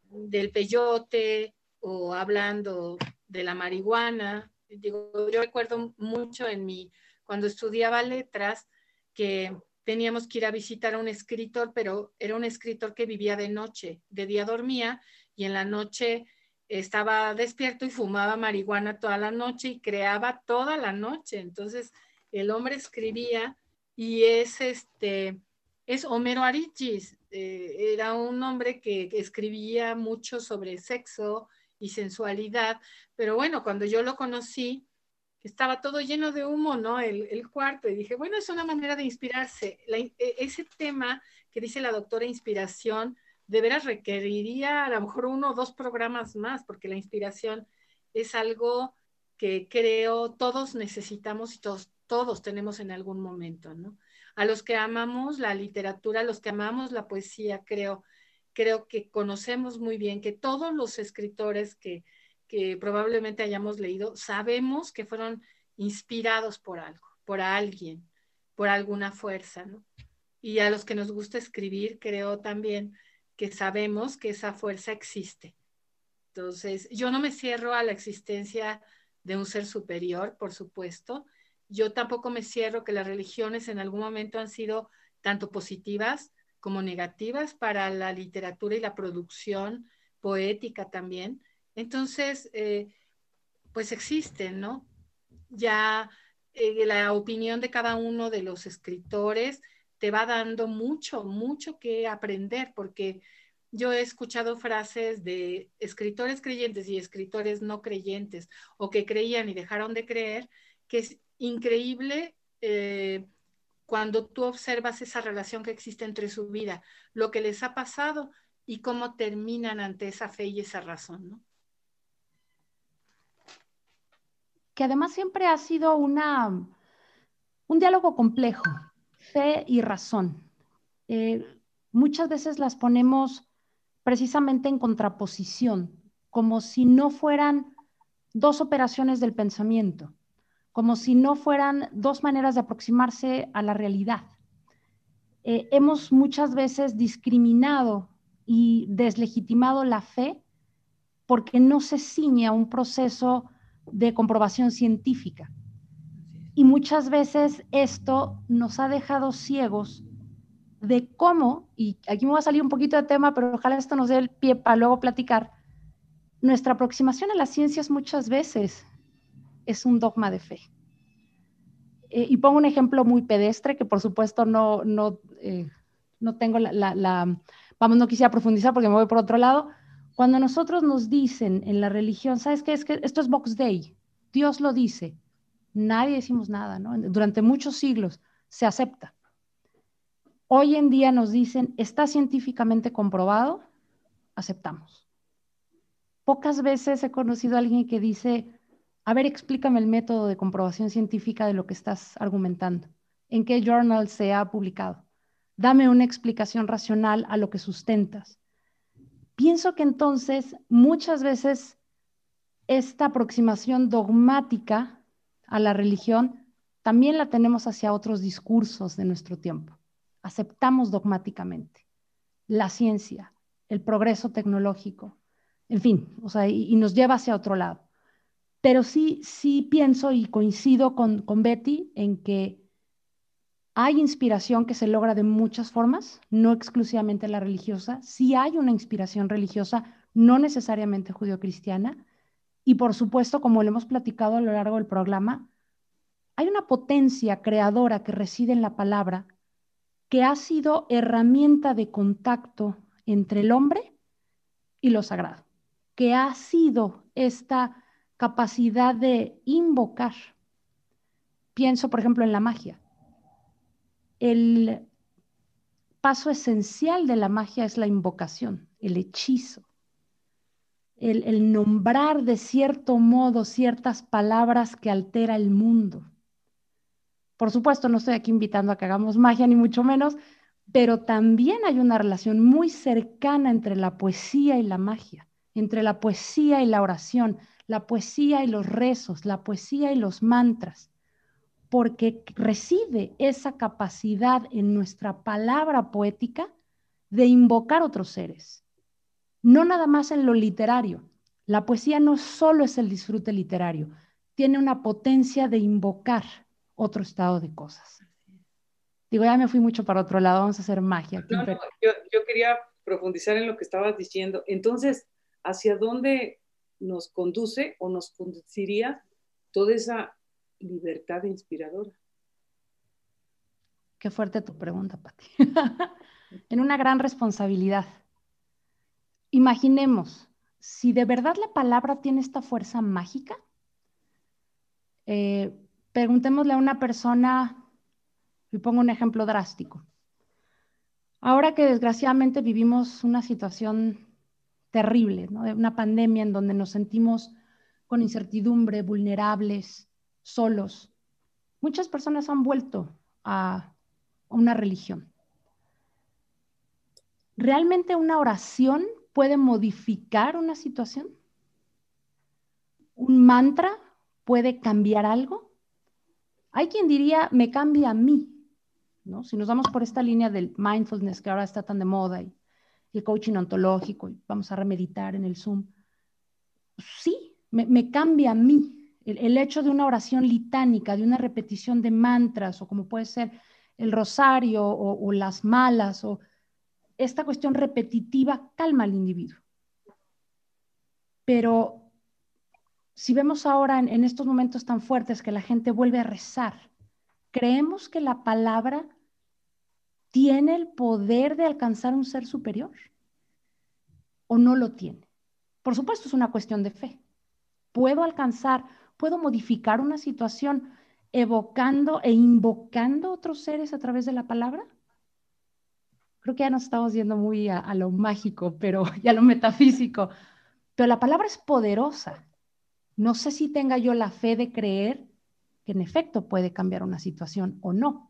del peyote o hablando de la marihuana. Digo, yo recuerdo mucho en mi cuando estudiaba letras que teníamos que ir a visitar a un escritor, pero era un escritor que vivía de noche, de día dormía y en la noche estaba despierto y fumaba marihuana toda la noche y creaba toda la noche. Entonces el hombre escribía y es este es Homero Arichis, eh, era un hombre que escribía mucho sobre sexo y sensualidad, pero bueno, cuando yo lo conocí, estaba todo lleno de humo, ¿no? El, cuarto. Y dije, bueno, es una manera de inspirarse. E, ese tema que dice la doctora inspiración, de veras requeriría a lo mejor uno o dos programas más, porque la inspiración es algo que creo todos necesitamos y todos, todos tenemos en algún momento, ¿no? A los que amamos la literatura, a los que amamos la poesía, creo, creo que conocemos muy bien que todos los escritores que, que probablemente hayamos leído, sabemos que fueron inspirados por algo, por alguien, por alguna fuerza, ¿no? Y a los que nos gusta escribir, creo también que sabemos que esa fuerza existe. Entonces, yo no me cierro a la existencia de un ser superior, por supuesto. Yo tampoco me cierro que las religiones en algún momento han sido tanto positivas como negativas para la literatura y la producción poética también. Entonces, eh, pues existen, ¿no? Ya eh, la opinión de cada uno de los escritores te va dando mucho, mucho que aprender, porque yo he escuchado frases de escritores creyentes y escritores no creyentes, o que creían y dejaron de creer, que es increíble eh, cuando tú observas esa relación que existe entre su vida, lo que les ha pasado y cómo terminan ante esa fe y esa razón, ¿no? Que además siempre ha sido una, un diálogo complejo, fe y razón. Eh, muchas veces las ponemos precisamente en contraposición, como si no fueran dos operaciones del pensamiento, como si no fueran dos maneras de aproximarse a la realidad. Eh, hemos muchas veces discriminado y deslegitimado la fe porque no se ciña un proceso de comprobación científica. Y muchas veces esto nos ha dejado ciegos de cómo, y aquí me va a salir un poquito de tema, pero ojalá esto nos dé el pie para luego platicar, nuestra aproximación a las ciencias muchas veces es un dogma de fe. Eh, y pongo un ejemplo muy pedestre que por supuesto no, no, eh, no tengo la, la, vamos, no quisiera profundizar porque me voy por otro lado. Cuando nosotros nos dicen en la religión, ¿sabes qué? Es que esto es Box Day, Dios lo dice, nadie decimos nada, ¿no? Durante muchos siglos se acepta. Hoy en día nos dicen, está científicamente comprobado, aceptamos. Pocas veces he conocido a alguien que dice, a ver, explícame el método de comprobación científica de lo que estás argumentando. ¿En qué journal se ha publicado? Dame una explicación racional a lo que sustentas. Pienso que entonces muchas veces esta aproximación dogmática a la religión también la tenemos hacia otros discursos de nuestro tiempo. Aceptamos dogmáticamente la ciencia, el progreso tecnológico, en fin, o sea, y, nos lleva hacia otro lado. Pero sí, sí pienso y coincido con, con Betty en que hay inspiración que se logra de muchas formas, no exclusivamente la religiosa. Sí hay una inspiración religiosa, no necesariamente judio-cristiana, y por supuesto, como lo hemos platicado a lo largo del programa, hay una potencia creadora que reside en la palabra que ha sido herramienta de contacto entre el hombre y lo sagrado, que ha sido esta capacidad de invocar. Pienso, por ejemplo, en la magia. El paso esencial de la magia es la invocación, el hechizo el, nombrar de cierto modo ciertas palabras que altera el mundo. Por supuesto, no estoy aquí invitando a que hagamos magia, ni mucho menos, pero también hay una relación muy cercana entre la poesía y la magia, entre la poesía y la oración, la poesía y los rezos, la poesía y los mantras, porque reside esa capacidad en nuestra palabra poética de invocar otros seres no nada más en lo literario. La poesía no solo es el disfrute literario, tiene una potencia de invocar otro estado de cosas. Digo, ya me fui mucho para otro lado, vamos a hacer magia. yo, quería profundizar en lo que estabas diciendo. Entonces, ¿hacia dónde nos conduce o nos conduciría toda esa libertad inspiradora? Qué fuerte tu pregunta, Pati. en una gran responsabilidad imaginemos, si de verdad la palabra tiene esta fuerza mágica, eh, preguntémosle a una persona, y pongo un ejemplo drástico. Ahora que desgraciadamente vivimos una situación terrible, una pandemia en donde nos sentimos con incertidumbre, vulnerables, solos, muchas personas han vuelto a una religión. ¿Realmente una oración puede modificar una situación? ¿Un mantra puede cambiar algo? Hay quien diría, me cambia a mí, ¿no? Si nos vamos por esta línea del mindfulness que ahora está tan de moda y el coaching ontológico, y vamos a remeditar en el Zoom, sí, me, cambia a mí. El, hecho de una oración litánica, de una repetición de mantras, o como puede ser el rosario o, las malas, o esta cuestión repetitiva calma al individuo. Pero si vemos ahora en, estos momentos tan fuertes que la gente vuelve a rezar, ¿creemos que la palabra tiene el poder de alcanzar un ser superior? ¿O no lo tiene? Por supuesto, es una cuestión de fe. ¿Puedo alcanzar, puedo modificar una situación evocando e invocando otros seres a través de la palabra? creo que ya nos estamos yendo muy a, lo mágico, pero ya a lo metafísico. Pero la palabra es poderosa. No sé si tenga yo la fe de creer que en efecto puede cambiar una situación o no.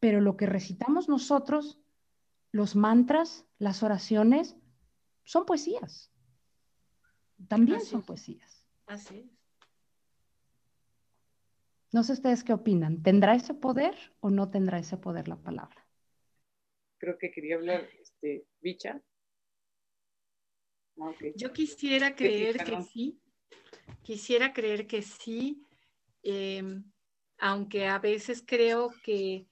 Pero lo que recitamos nosotros, los mantras, las oraciones, son poesías. También son poesías. Así es. No sé ustedes qué opinan. ¿Tendrá ese poder o no tendrá ese poder la palabra? creo que quería hablar, este, Bicha. Yo quisiera creer que sí, quisiera creer que sí. Em, aunque a veces creo que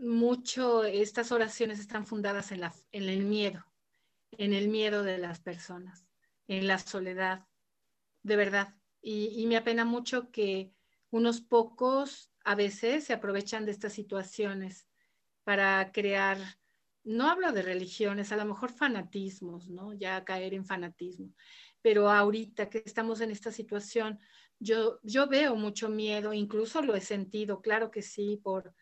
mucho estas oraciones están fundadas en, la, en el miedo, en el miedo de las personas, en la soledad, de verdad. Y, y me apena mucho que unos pocos a veces se aprovechan de estas situaciones para crear, no hablo de religiones, a lo mejor fanatismos, ¿no? Ya caer en fanatismo. Pero ahorita que estamos en esta situación, yo, yo veo mucho miedo, incluso lo he sentido, claro que sí, por,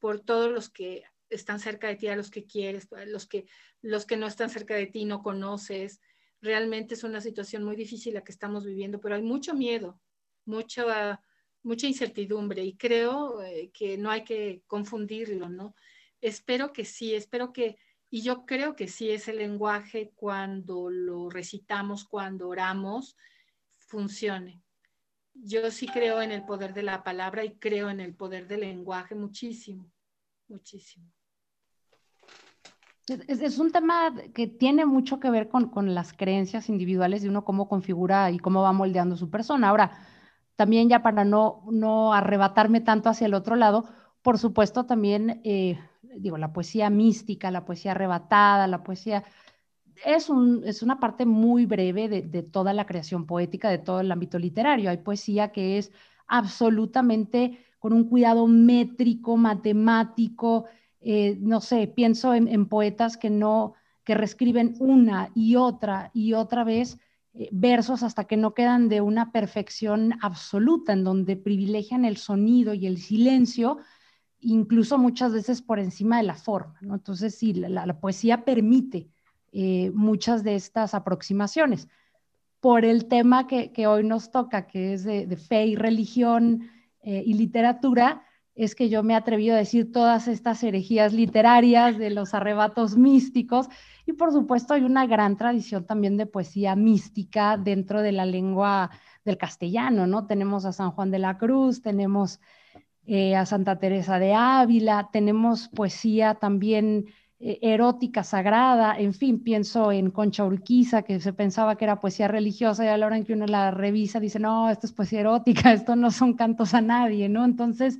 por todos los que están cerca de ti, a los que quieres, los que, los que no están cerca de ti no conoces. Realmente es una situación muy difícil la que estamos viviendo, pero hay mucho miedo, mucha, mucha incertidumbre y creo eh, que no hay que confundirlo, ¿no? Espero que sí, espero que, y yo creo que sí, ese lenguaje cuando lo recitamos, cuando oramos, funcione yo sí creo en el poder de la palabra y creo en el poder del lenguaje muchísimo, muchísimo. Es, un tema que tiene mucho que ver con, con, las creencias individuales de uno, cómo configura y cómo va moldeando su persona. Ahora, también ya para no, no arrebatarme tanto hacia el otro lado, por supuesto también, eh, digo, la poesía mística, la poesía arrebatada, la poesía es, una parte muy breve de, toda la creación poética, de todo el ámbito literario. Hay poesía que es absolutamente con un cuidado métrico, matemático. Eh, no sé, pienso en, poetas que no, que reescriben una y otra y otra vez versos hasta que no quedan de una perfección absoluta, en donde privilegian el sonido y el silencio, incluso muchas veces por encima de la forma. Entonces, sí, la poesía permite eh, muchas de estas aproximaciones. Por el tema que, hoy nos toca, que es de, fe y religión eh, y literatura, es que yo me he atrevido a decir todas estas herejías literarias de los arrebatos místicos y por supuesto hay una gran tradición también de poesía mística dentro de la lengua del castellano, ¿no? Tenemos a San Juan de la Cruz, tenemos eh, a Santa Teresa de Ávila, tenemos poesía también eh, erótica, sagrada, en fin, pienso en Concha Urquiza, que se pensaba que era poesía religiosa y a la hora en que uno la revisa dice, no, esto es poesía erótica, esto no son cantos a nadie, ¿no? Entonces,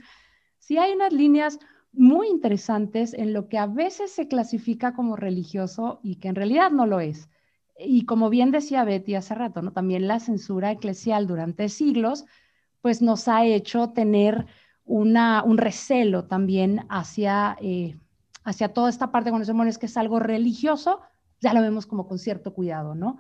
sí hay unas líneas muy interesantes en lo que a veces se clasifica como religioso y que en realidad no lo es. Y como bien decía Betty hace rato, ¿no? También la censura eclesial durante siglos, pues nos ha hecho tener una, un recelo también hacia... Eh, hacia toda esta parte cuando decimos que es algo religioso, ya lo vemos como con cierto cuidado, ¿no?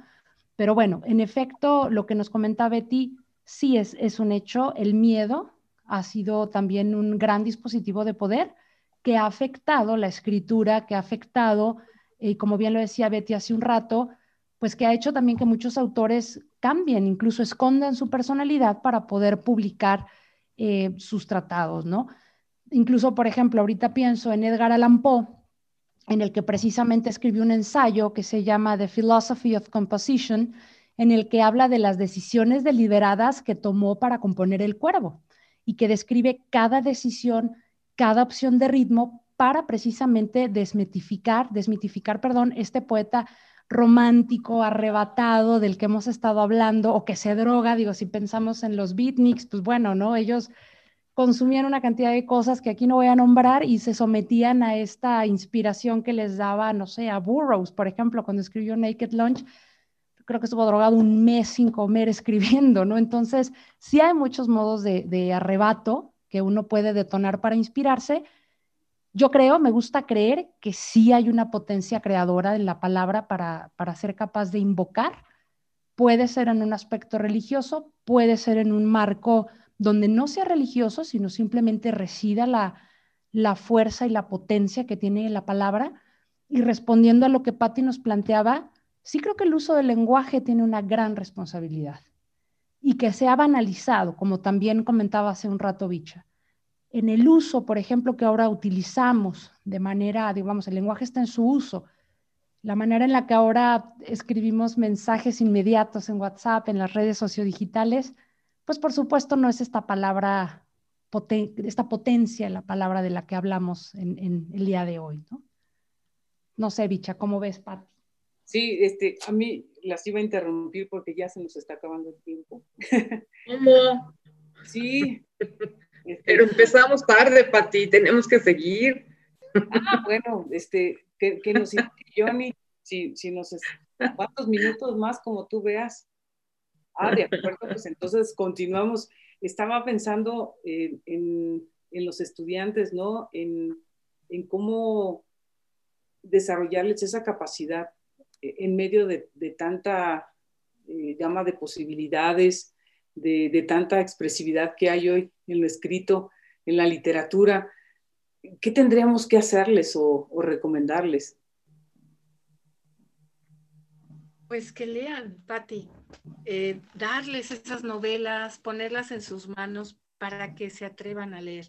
Pero bueno, en efecto, lo que nos comenta Betty, sí es, es un hecho, el miedo ha sido también un gran dispositivo de poder que ha afectado la escritura, que ha afectado, y eh, como bien lo decía Betty hace un rato, pues que ha hecho también que muchos autores cambien, incluso escondan su personalidad para poder publicar eh, sus tratados, ¿no? incluso, por ejemplo, ahorita pienso en Edgar Allan Poe, en el que precisamente escribió un ensayo que se llama The Philosophy of Composition, en el que habla de las decisiones deliberadas que tomó para componer El Cuervo y que describe cada decisión, cada opción de ritmo para precisamente desmitificar, desmitificar, perdón, este poeta romántico, arrebatado del que hemos estado hablando o que se droga, digo, si pensamos en los beatniks, pues bueno, ¿no? Ellos consumían una cantidad de cosas que aquí no voy a nombrar y se sometían a esta inspiración que les daba, no sé, a Burroughs, por ejemplo, cuando escribió Naked Lunch, creo que estuvo drogado un mes sin comer escribiendo, ¿no? Entonces, sí hay muchos modos de, arrebato que uno puede detonar para inspirarse. Yo creo, me gusta creer que sí hay una potencia creadora en la palabra para, para ser capaz de invocar. Puede ser en un aspecto religioso, puede ser en un marco donde no sea religioso, sino simplemente resida la, fuerza y la potencia que tiene la palabra. Y respondiendo a lo que Patti nos planteaba, sí creo que el uso del lenguaje tiene una gran responsabilidad y que se ha banalizado, como también comentaba hace un rato Bicha. En el uso, por ejemplo, que ahora utilizamos de manera, digamos, el lenguaje está en su uso, la manera en la que ahora escribimos mensajes inmediatos en WhatsApp, en las redes sociodigitales, pues por supuesto no es esta palabra, esta potencia, la palabra de la que hablamos en, el día de hoy, ¿no? No sé, Bicha, ¿cómo ves, Pati? Sí, este, a mí las iba a interrumpir porque ya se nos está acabando el tiempo. ¿Cómo? Sí, Este, Pero empezamos tarde, Pati, tenemos que seguir. Ah, bueno, este, que, que nos Johnny, si, si nos cuántos minutos más como tú veas. Ah, de acuerdo, pues entonces continuamos. Estaba pensando en, en, los estudiantes, ¿no? En, en, cómo desarrollarles esa capacidad en medio de, tanta eh, gama de posibilidades, de, tanta expresividad que hay hoy en lo escrito, en la literatura. ¿Qué tendríamos que hacerles o, o recomendarles? Pues que lean, Patti, eh, darles esas novelas, ponerlas en sus manos para que se atrevan a leer.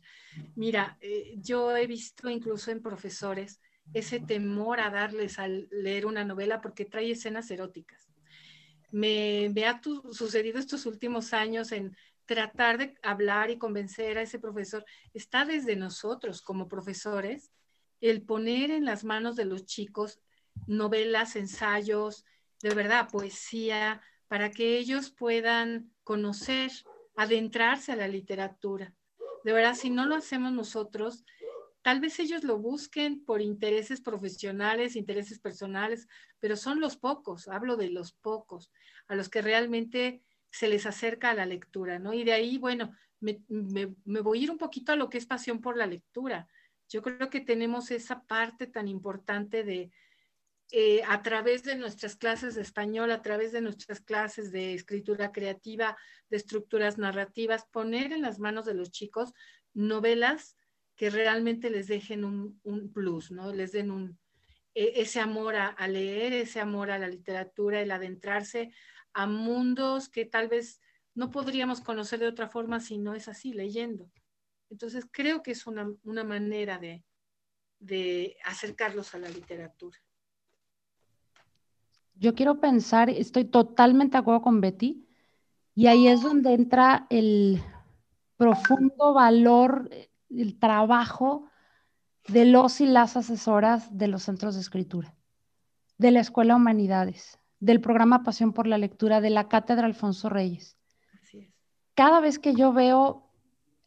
Mira, eh, yo he visto incluso en profesores ese temor a darles al leer una novela porque trae escenas eróticas. Me, me ha sucedido estos últimos años en tratar de hablar y convencer a ese profesor. Está desde nosotros como profesores el poner en las manos de los chicos novelas, ensayos, de verdad, poesía, para que ellos puedan conocer, adentrarse a la literatura. De verdad, si no lo hacemos nosotros, tal vez ellos lo busquen por intereses profesionales, intereses personales, pero son los pocos, hablo de los pocos, a los que realmente se les acerca a la lectura, ¿no? Y de ahí, bueno, me, voy a ir un poquito a lo que es pasión por la lectura. Yo creo que tenemos esa parte tan importante de, eh, a través de nuestras clases de español, a través de nuestras clases de escritura creativa, de estructuras narrativas, poner en las manos de los chicos novelas que realmente les dejen un, plus, ¿no? Les den un, e, ese amor a, leer, ese amor a la literatura, el adentrarse a mundos que tal vez no podríamos conocer de otra forma si no es así, leyendo. Entonces creo que es una, manera de acercarlos a la literatura. Yo quiero pensar, estoy totalmente de acuerdo con Betty, y ahí es donde entra el profundo valor, el trabajo de los y las asesoras de los centros de escritura, de la Escuela Humanidades, del programa Pasión por la Lectura, de la Cátedra Alfonso Reyes. Cada vez que yo veo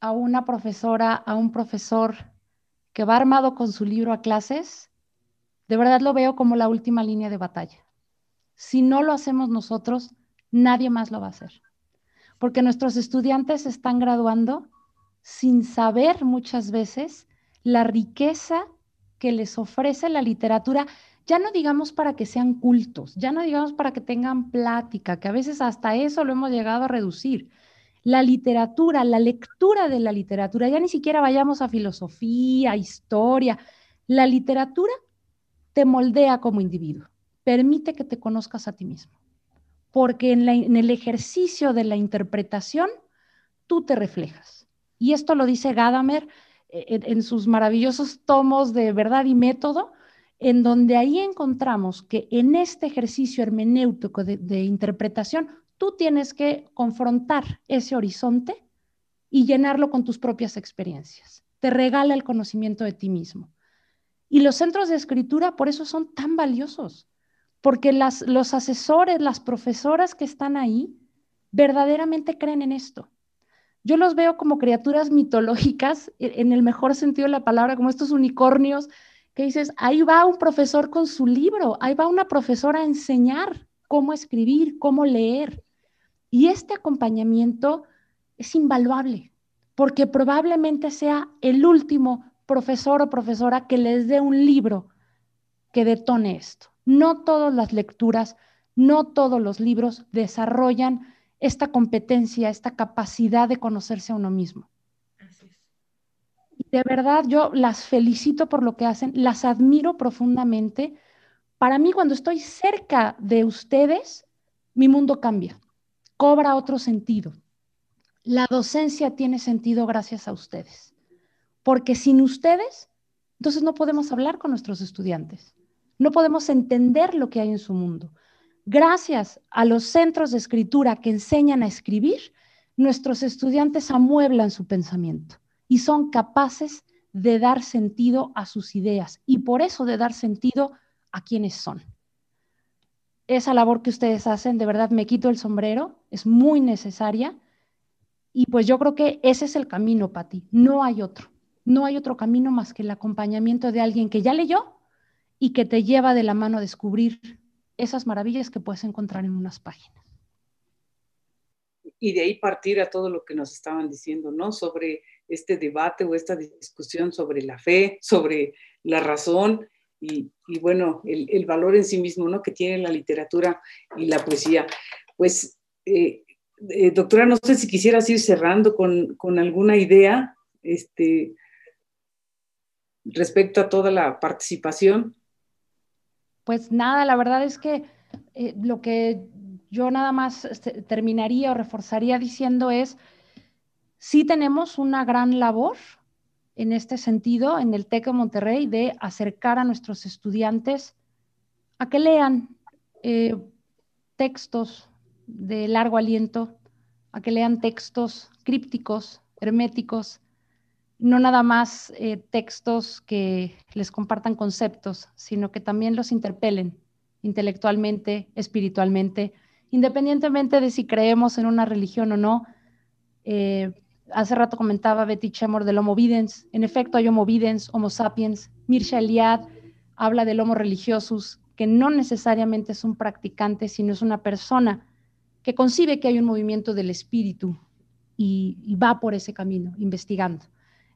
a una profesora, a un profesor que va armado con su libro a clases, de verdad lo veo como la última línea de batalla. Si no lo hacemos nosotros, nadie más lo va a hacer. Porque nuestros estudiantes están graduando sin saber muchas veces la riqueza que les ofrece la literatura, ya no digamos para que sean cultos, ya no digamos para que tengan plática, que a veces hasta eso lo hemos llegado a reducir. La literatura, la lectura de la literatura, ya ni siquiera vayamos a filosofía, historia, la literatura te moldea como individuo permite que te conozcas a ti mismo. Porque en, el ejercicio de la interpretación, tú te reflejas. Y esto lo dice Gadamer eh, en, sus maravillosos tomos de verdad y método, en donde ahí encontramos que en este ejercicio hermenéutico de, interpretación, tú tienes que confrontar ese horizonte y llenarlo con tus propias experiencias. Te regala el conocimiento de ti mismo. Y los centros de escritura por eso son tan valiosos, porque los asesores, las profesoras que están ahí, verdaderamente creen en esto. Yo los veo como criaturas mitológicas, e, en el mejor sentido de la palabra, como estos unicornios, que dices, ahí va un profesor con su libro, ahí va una profesora a enseñar cómo escribir, cómo leer. Y este acompañamiento es invaluable, porque probablemente sea el último profesor o profesora que les dé un libro que detone esto. No todas las lecturas, no todos los libros desarrollan esta competencia, esta capacidad de conocerse a uno mismo. Y de verdad yo las felicito por lo que hacen, las admiro profundamente. Para mí cuando estoy cerca de ustedes, mi mundo cambia, cobra otro sentido. La docencia tiene sentido gracias a ustedes, porque sin ustedes, entonces no podemos hablar con nuestros estudiantes no podemos entender lo que hay en su mundo. Gracias a los centros de escritura que enseñan a escribir, nuestros estudiantes amueblan su pensamiento y son capaces de dar sentido a sus ideas y por eso de dar sentido a quienes son. Esa labor que ustedes hacen, de verdad me quito el sombrero, es muy necesaria Y pues yo creo que ese es el camino, Pati. No hay otro. No hay otro camino más que el acompañamiento de alguien que ya leyó y que te lleva de la mano a descubrir esas maravillas que puedes encontrar en unas páginas. Y de ahí partir a todo lo que nos estaban diciendo, ¿no? Sobre este debate o esta discusión sobre la fe, sobre la razón y, bueno, el, valor en sí mismo, ¿no? Que tiene la literatura y la poesía. Pues, eh, eh, doctora, no sé si quisieras ir cerrando con, con alguna idea este, respecto a toda la participación. Pues nada, la verdad es que eh, lo que yo nada más este, terminaría o reforzaría diciendo es, sí tenemos una gran labor en este sentido en el TEC de Monterrey de acercar a nuestros estudiantes a que lean eh, textos de largo aliento, a que lean textos crípticos, herméticos, no nada más eh, textos que les compartan conceptos, sino que también los interpelen intelectualmente, espiritualmente, independientemente de si creemos en una religión o no. Eh, hace rato comentaba Betty Chemor del Homo Videns. En efecto, hay Homo Videns, Homo sapiens. Mirsha Eliad habla del Homo religiosus, que no necesariamente es un practicante, sino es una persona que concibe que hay un movimiento del espíritu y va por ese camino, investigando.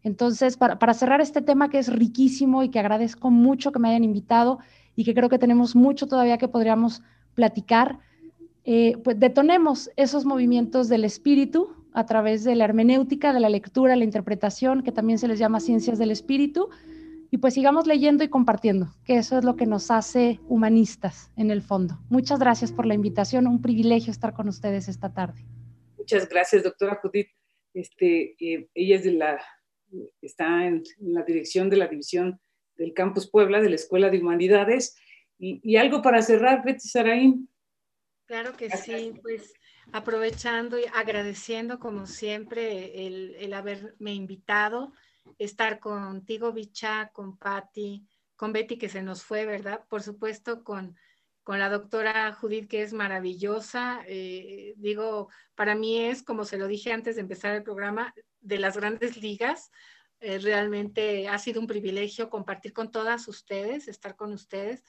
Entonces, para, cerrar este tema que es riquísimo y que agradezco mucho que me hayan invitado y que creo que tenemos mucho todavía que podríamos platicar, eh, pues detonemos esos movimientos del espíritu a través de la hermenéutica, de la lectura, la interpretación, que también se les llama ciencias del espíritu, y pues sigamos leyendo y compartiendo, que eso es lo que nos hace humanistas en el fondo. Muchas gracias por la invitación, un privilegio estar con ustedes esta tarde. Muchas gracias, doctora Judith. Este, eh, ella es de la está en, la dirección de la división del Campus Puebla de la Escuela de Humanidades. Y, algo para cerrar, Betty Saraín. Claro que sí, pues aprovechando y agradeciendo como siempre el, el haberme invitado, estar contigo, Bicha, con Patti, con Betty que se nos fue, ¿verdad? Por supuesto, con, con la doctora Judith, que es maravillosa. Eh, digo, para mí es, como se lo dije antes de empezar el programa, de las grandes ligas. Eh, realmente ha sido un privilegio compartir con todas ustedes, estar con ustedes.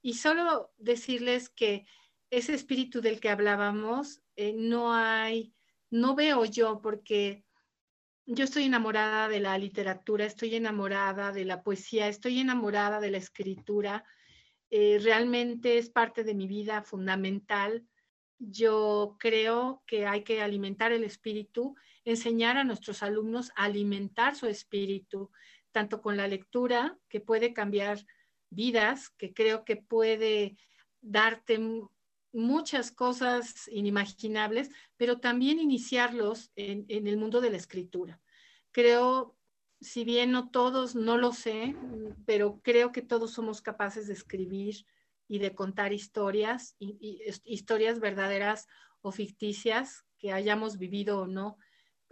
Y solo decirles que ese espíritu del que hablábamos, eh, no hay, no veo yo, porque yo estoy enamorada de la literatura, estoy enamorada de la poesía, estoy enamorada de la escritura. Eh, realmente es parte de mi vida fundamental. Yo creo que hay que alimentar el espíritu enseñar a nuestros alumnos a alimentar su espíritu, tanto con la lectura, que puede cambiar vidas, que creo que puede darte muchas cosas inimaginables, pero también iniciarlos en, el mundo de la escritura. Creo, si bien no todos, no lo sé, pero creo que todos somos capaces de escribir y de contar historias, historias verdaderas o ficticias que hayamos vivido o no,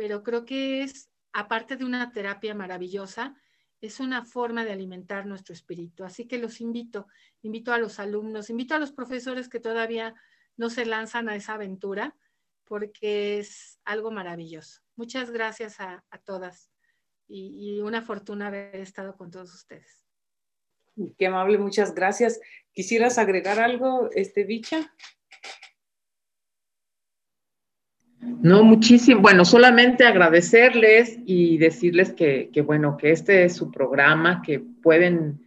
pero creo que es, aparte de una terapia maravillosa, es una forma de alimentar nuestro espíritu. Así que los invito, invito a los alumnos, invito a los profesores que todavía no se lanzan a esa aventura, porque es algo maravilloso. Muchas gracias a, todas y, una fortuna haber estado con todos ustedes. Qué amable, muchas gracias. ¿Quisieras agregar algo, este Bicha? No, muchísimo. Bueno, solamente agradecerles y decirles que, bueno, que este es su programa, que pueden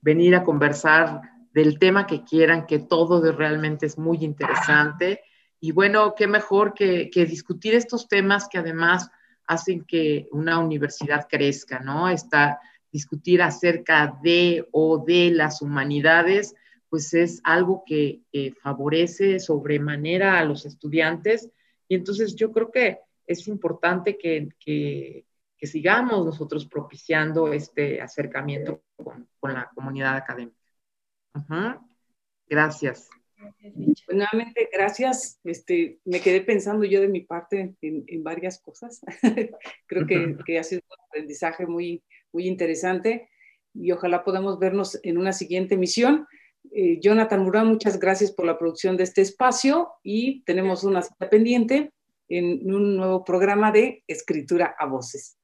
venir a conversar del tema que quieran, que todo realmente es muy interesante. Y bueno, qué mejor que, discutir estos temas que además hacen que una universidad crezca, ¿no? Está discutir acerca de o de las humanidades, pues es algo que favorece sobremanera a los estudiantes y entonces yo creo que es importante que, sigamos nosotros propiciando este acercamiento con, la comunidad académica. Gracias. Pues nuevamente, gracias. Este, me quedé pensando yo de mi parte en, varias cosas. Creo que, ha sido un aprendizaje muy, muy interesante y ojalá podamos vernos en una siguiente emisión. Eh, Jonathan Murán, muchas gracias por la producción de este espacio y tenemos una cita pendiente en un nuevo programa de escritura a voces.